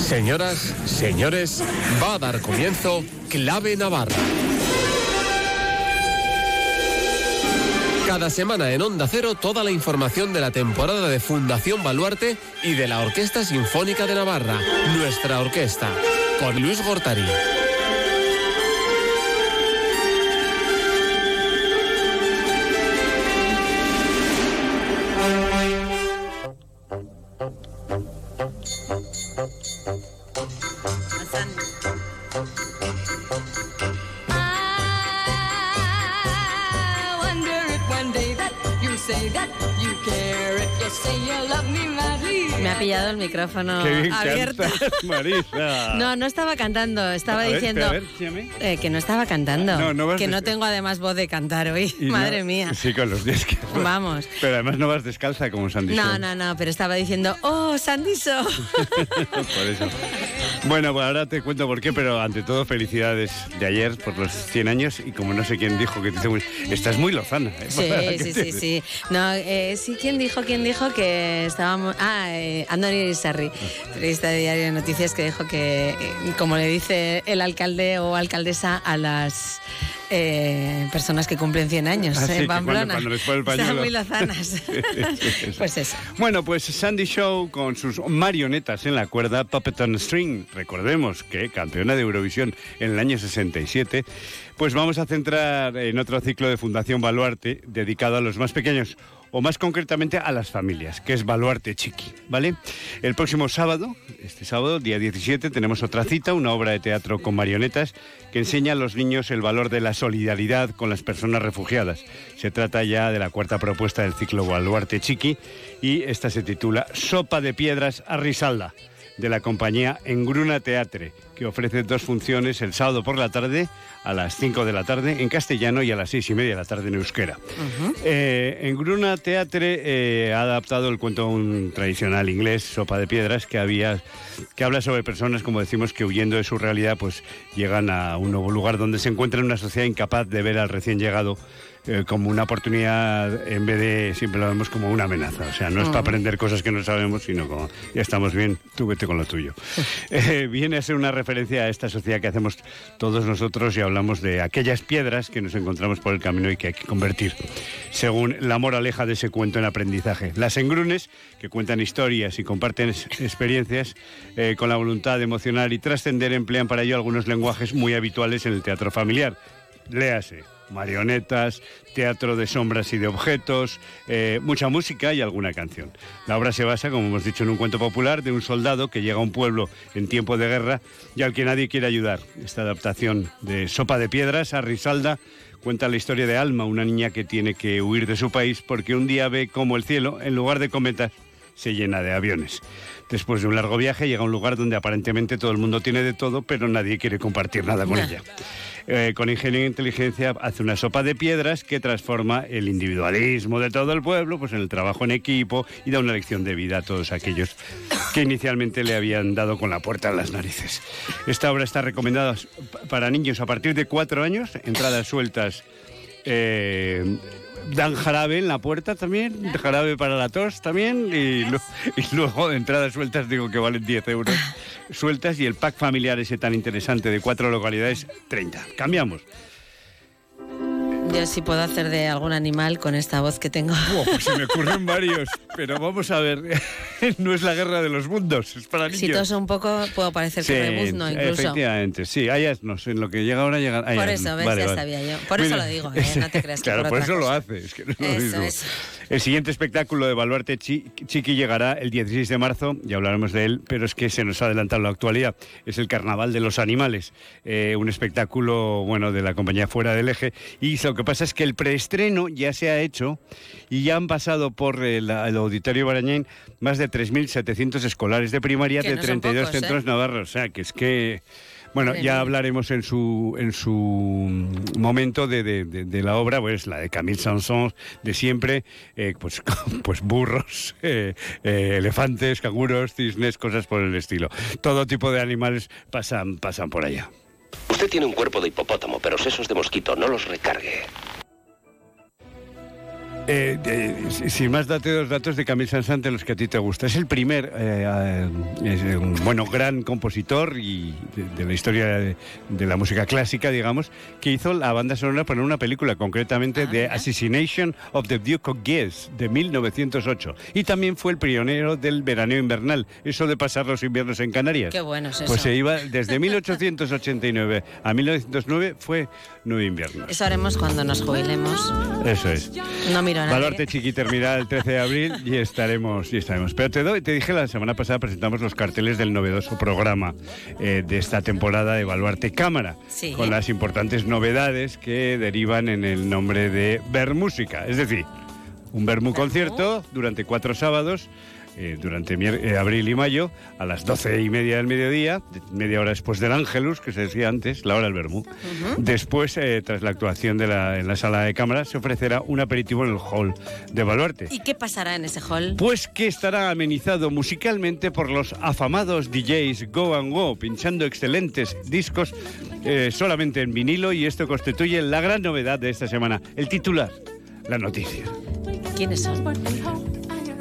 Señoras, señores, va a dar comienzo Clave Navarra. Cada semana en Onda Cero toda la información de la temporada de Fundación Baluarte y de la Orquesta Sinfónica de Navarra, nuestra orquesta, con Luis Gortari. Micrófono Qué bien abierto. cantas, Marisa. No, no estaba cantando, estaba A ver, diciendo a ver, chíame. eh, que no estaba cantando. No, no vas que no tengo además voz de cantar hoy. Y no- Madre mía. Sí, con los que... Vamos. Pero además no vas descalza como Sandy No, no, no, pero estaba diciendo, oh, Sandiso. Por eso. Bueno, pues ahora te cuento por qué, pero ante todo felicidades de ayer por los 100 años y como no sé quién dijo que te muy- estás muy lozana. ¿eh? Sí, ¿Qué sí, sí, sí. No, eh, sí, ¿quién dijo, quién dijo que estábamos... Ah, eh, Andoni Sarri, periodista de Diario de Noticias, que dijo que, eh, como le dice el alcalde o alcaldesa a las eh, personas que cumplen 100 años Ah, en cuando- Pamplona. cuando les Están muy lozanas. pues eso. Bueno, pues Sandy Show con sus marionetas en la cuerda, Puppet on String, recordemos que campeona de Eurovisión en el año 67, pues vamos a centrar en otro ciclo de Fundación Baluarte dedicado a los más pequeños o más concretamente a las familias, que es Baluarte Chiqui, ¿vale? El próximo sábado, este sábado, día 17, tenemos otra cita, una obra de teatro con marionetas que enseña a los niños el valor de la solidaridad con las personas refugiadas. Se trata ya de la cuarta propuesta del ciclo Baluarte Chiqui y esta se titula Sopa de Piedras a Risalda, de la compañía Engruna Teatre, que ofrece dos funciones el sábado por la tarde a las 5 de la tarde en castellano y a las seis y media de la tarde en euskera. Eh, en Gruna Teatre eh, ha adaptado el cuento a un tradicional inglés, Sopa de Piedras, que había que habla sobre personas, como decimos, que huyendo de su realidad, pues llegan a un nuevo lugar donde se encuentra una sociedad incapaz de ver al recién llegado eh, como una oportunidad en vez de siempre lo vemos como una amenaza. O sea, no es para Ujú. aprender cosas que no sabemos, sino como ya estamos bien, tú vete con lo tuyo. Eh, viene a ser una referencia a esta sociedad que hacemos todos nosotros y hablamos de aquellas piedras que nos encontramos por el camino y que hay que convertir, según la moraleja de ese cuento en aprendizaje. Las engrunes, que cuentan historias y comparten experiencias eh, con la voluntad de emocionar y trascender, emplean para ello algunos lenguajes muy habituales en el teatro familiar. Léase, marionetas, teatro de sombras y de objetos, eh, mucha música y alguna canción. La obra se basa, como hemos dicho, en un cuento popular de un soldado que llega a un pueblo en tiempo de guerra y al que nadie quiere ayudar. Esta adaptación de Sopa de Piedras a Risalda cuenta la historia de Alma, una niña que tiene que huir de su país porque un día ve cómo el cielo, en lugar de cometas, se llena de aviones. Después de un largo viaje llega a un lugar donde aparentemente todo el mundo tiene de todo, pero nadie quiere compartir nada con ella. Eh, con ingenio e inteligencia hace una sopa de piedras que transforma el individualismo de todo el pueblo pues en el trabajo en equipo y da una lección de vida a todos aquellos que inicialmente le habían dado con la puerta en las narices. Esta obra está recomendada pa- para niños a partir de cuatro años, entradas sueltas. eh, dan jarabe en la puerta también, jarabe para la tos también y, lu- y luego entradas sueltas digo que valen 10 euros sueltas y el pack familiar ese tan interesante de cuatro localidades 30. Cambiamos. Sí puedo hacer de algún animal con esta voz que tengo. Pues se me ocurren varios, pero vamos a ver, no es la guerra de los mundos, es para niños. Si toso un poco, puedo parecer Sí, que rebuzno incluso. efectivamente, sí, en lo que llega ahora llega Por eso, ves, Vale, ya vale. sabía yo. Por eso lo digo, ¿eh? no te creas que Claro, por eso lo hace, es que no lo eso. El siguiente espectáculo de Baluarte Chi- Chiqui llegará el 16 de marzo, ya hablaremos de él, pero es que se nos ha adelantado la actualidad. Es el Carnaval de los Animales, eh, un espectáculo bueno de la compañía Fuera del Eje. Y lo que pasa es que el preestreno ya se ha hecho y ya han pasado por el, el Auditorio Barañén más de 3.700 escolares de primaria Que de no son 32 pocos, ¿eh? centros navarros. O sea, que es que... Bueno, ya hablaremos en su en su momento de, de- de- de la obra, pues la de Camille Sansons de siempre, eh, pues, pues burros, eh, eh, elefantes, canguros, cisnes, cosas por el estilo. Todo tipo de animales pasan, pasan por allá. Usted tiene un cuerpo de hipopótamo, pero sesos de mosquito, no los recargue. Eh, eh, si- sin más, date dos datos de Camille Saint-Saëns de los que a ti te gusta. Es el primer, eh, eh, es un, bueno, gran compositor y de, de la historia de, de la música clásica, digamos, que hizo la banda sonora para una película, concretamente The Assassination of the Duke of Guise, de 1908. Y también fue el pionero del veraneo invernal, eso de pasar los inviernos en Canarias. Qué bueno es eso. Pues se iba desde 1889 a 1909 fue nueve inviernos. Eso haremos cuando nos jubilemos. Eso es. No miro a nadie. Valorte Chiqui terminará el 13 de abril y estaremos, y estaremos. Pero te, doy, te dije la semana pasada presentamos los carteles del novedoso programa eh, de esta temporada de Baluarte Cámara, Sí. con las importantes novedades que derivan en el nombre de Ver Música. Es decir, Un Bermú concierto durante cuatro sábados, eh, durante eh, abril y mayo, a las doce y media del mediodía, media hora después del Ángelus, que se decía antes, la hora del Bermú. Después, eh, tras la actuación de la, en la sala de cámara, se ofrecerá un aperitivo en el hall de Baluarte. ¿Y qué pasará en ese hall? Pues que estará amenizado musicalmente por los afamados DJs Go and Go, pinchando excelentes discos solamente en vinilo y esto constituye la gran novedad de esta semana. El titular, la noticia. ¿Quiénes son?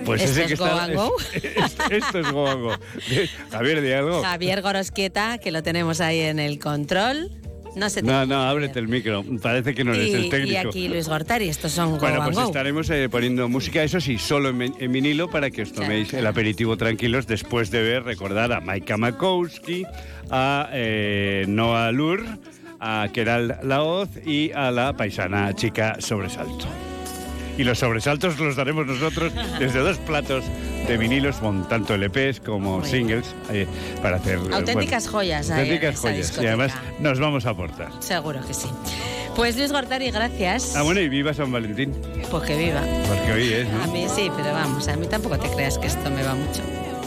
Pues ¿Esto ese es que Go está... and Go? es- es- esto es Go and Go. Javier algo. Javier Gorosquieta, que lo tenemos ahí en el control. No se No, no, ábrete el micro. Parece que no eres el técnico. y aquí Luis Gortari, estos son Go Bueno, pues Go. estaremos eh, poniendo música, eso sí, solo en, en vinilo para que os toméis el aperitivo tranquilos después de ver, recordar a Maika Makowski, a eh, Noah Lur, a Keral Laoz y a la paisana chica Sobresalto. Y los sobresaltos los daremos nosotros desde dos platos de vinilos, con tanto LPs como Muy singles, eh, para hacer... eh, Auténticas bueno, joyas en Auténticas joyas. Y además nos vamos a aportar. Seguro que sí. Pues Luis Gortari, gracias. Ah, bueno, y viva San Valentín, Pues que viva. porque hoy es, A ¿no? mí sí, pero vamos, a mí tampoco te creas que esto me va mucho.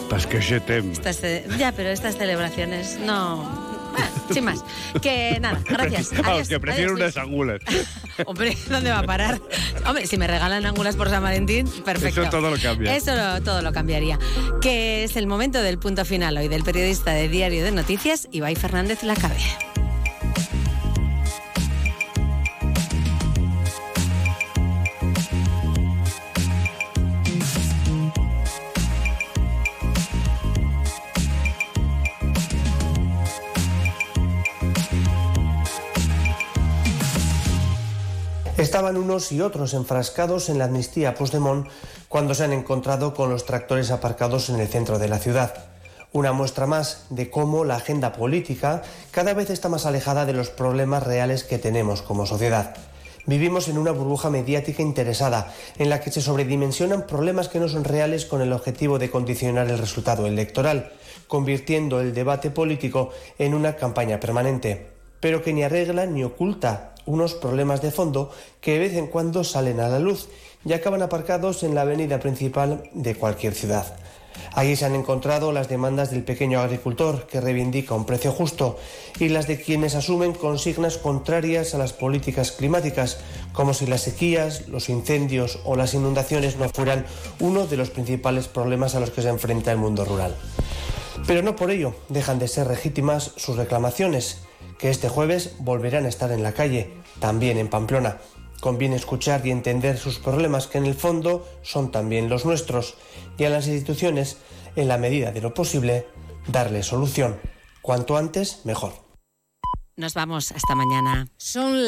Parce que je t'aime. Estas ya, pero estas celebraciones no. Bueno, sin más. Que nada, gracias. Vamos, Adiós, que prefiero adiós, unas angulas. Hombre, ¿dónde va a parar? Hombre, si me regalan ángulas por San Valentín, perfecto. Eso todo lo cambia. Eso lo- todo lo cambiaría. Que es el momento del punto final hoy del periodista de Diario de Noticias, Ibai Fernández Lacabe. Estaban unos y otros enfrascados en la amnistía Puigdemont cuando se han encontrado con los tractores aparcados en el centro de la ciudad. Una muestra más de cómo la agenda política cada vez está más alejada de los problemas reales que tenemos como sociedad. Vivimos en una burbuja mediática interesada, en la que se sobredimensionan problemas que no son reales con el objetivo de condicionar el resultado electoral, convirtiendo el debate político en una campaña permanente, pero que ni arregla ni oculta unos problemas de fondo que de vez en cuando salen a la luz y acaban aparcados en la avenida principal de cualquier ciudad. Allí se han encontrado las demandas del pequeño agricultor que reivindica un precio justo y las de quienes asumen consignas contrarias a las políticas climáticas, como si las sequías, los incendios o las inundaciones no fueran uno de los principales problemas a los que se enfrenta el mundo rural. Pero no por ello dejan de ser legítimas sus reclamaciones, que este jueves volverán a estar en la calle, también en Pamplona. Conviene escuchar y entender sus problemas, que en el fondo son también los nuestros, y a las instituciones, en la medida de lo posible, darle solución. Cuanto antes, mejor. Nos vamos hasta mañana. Son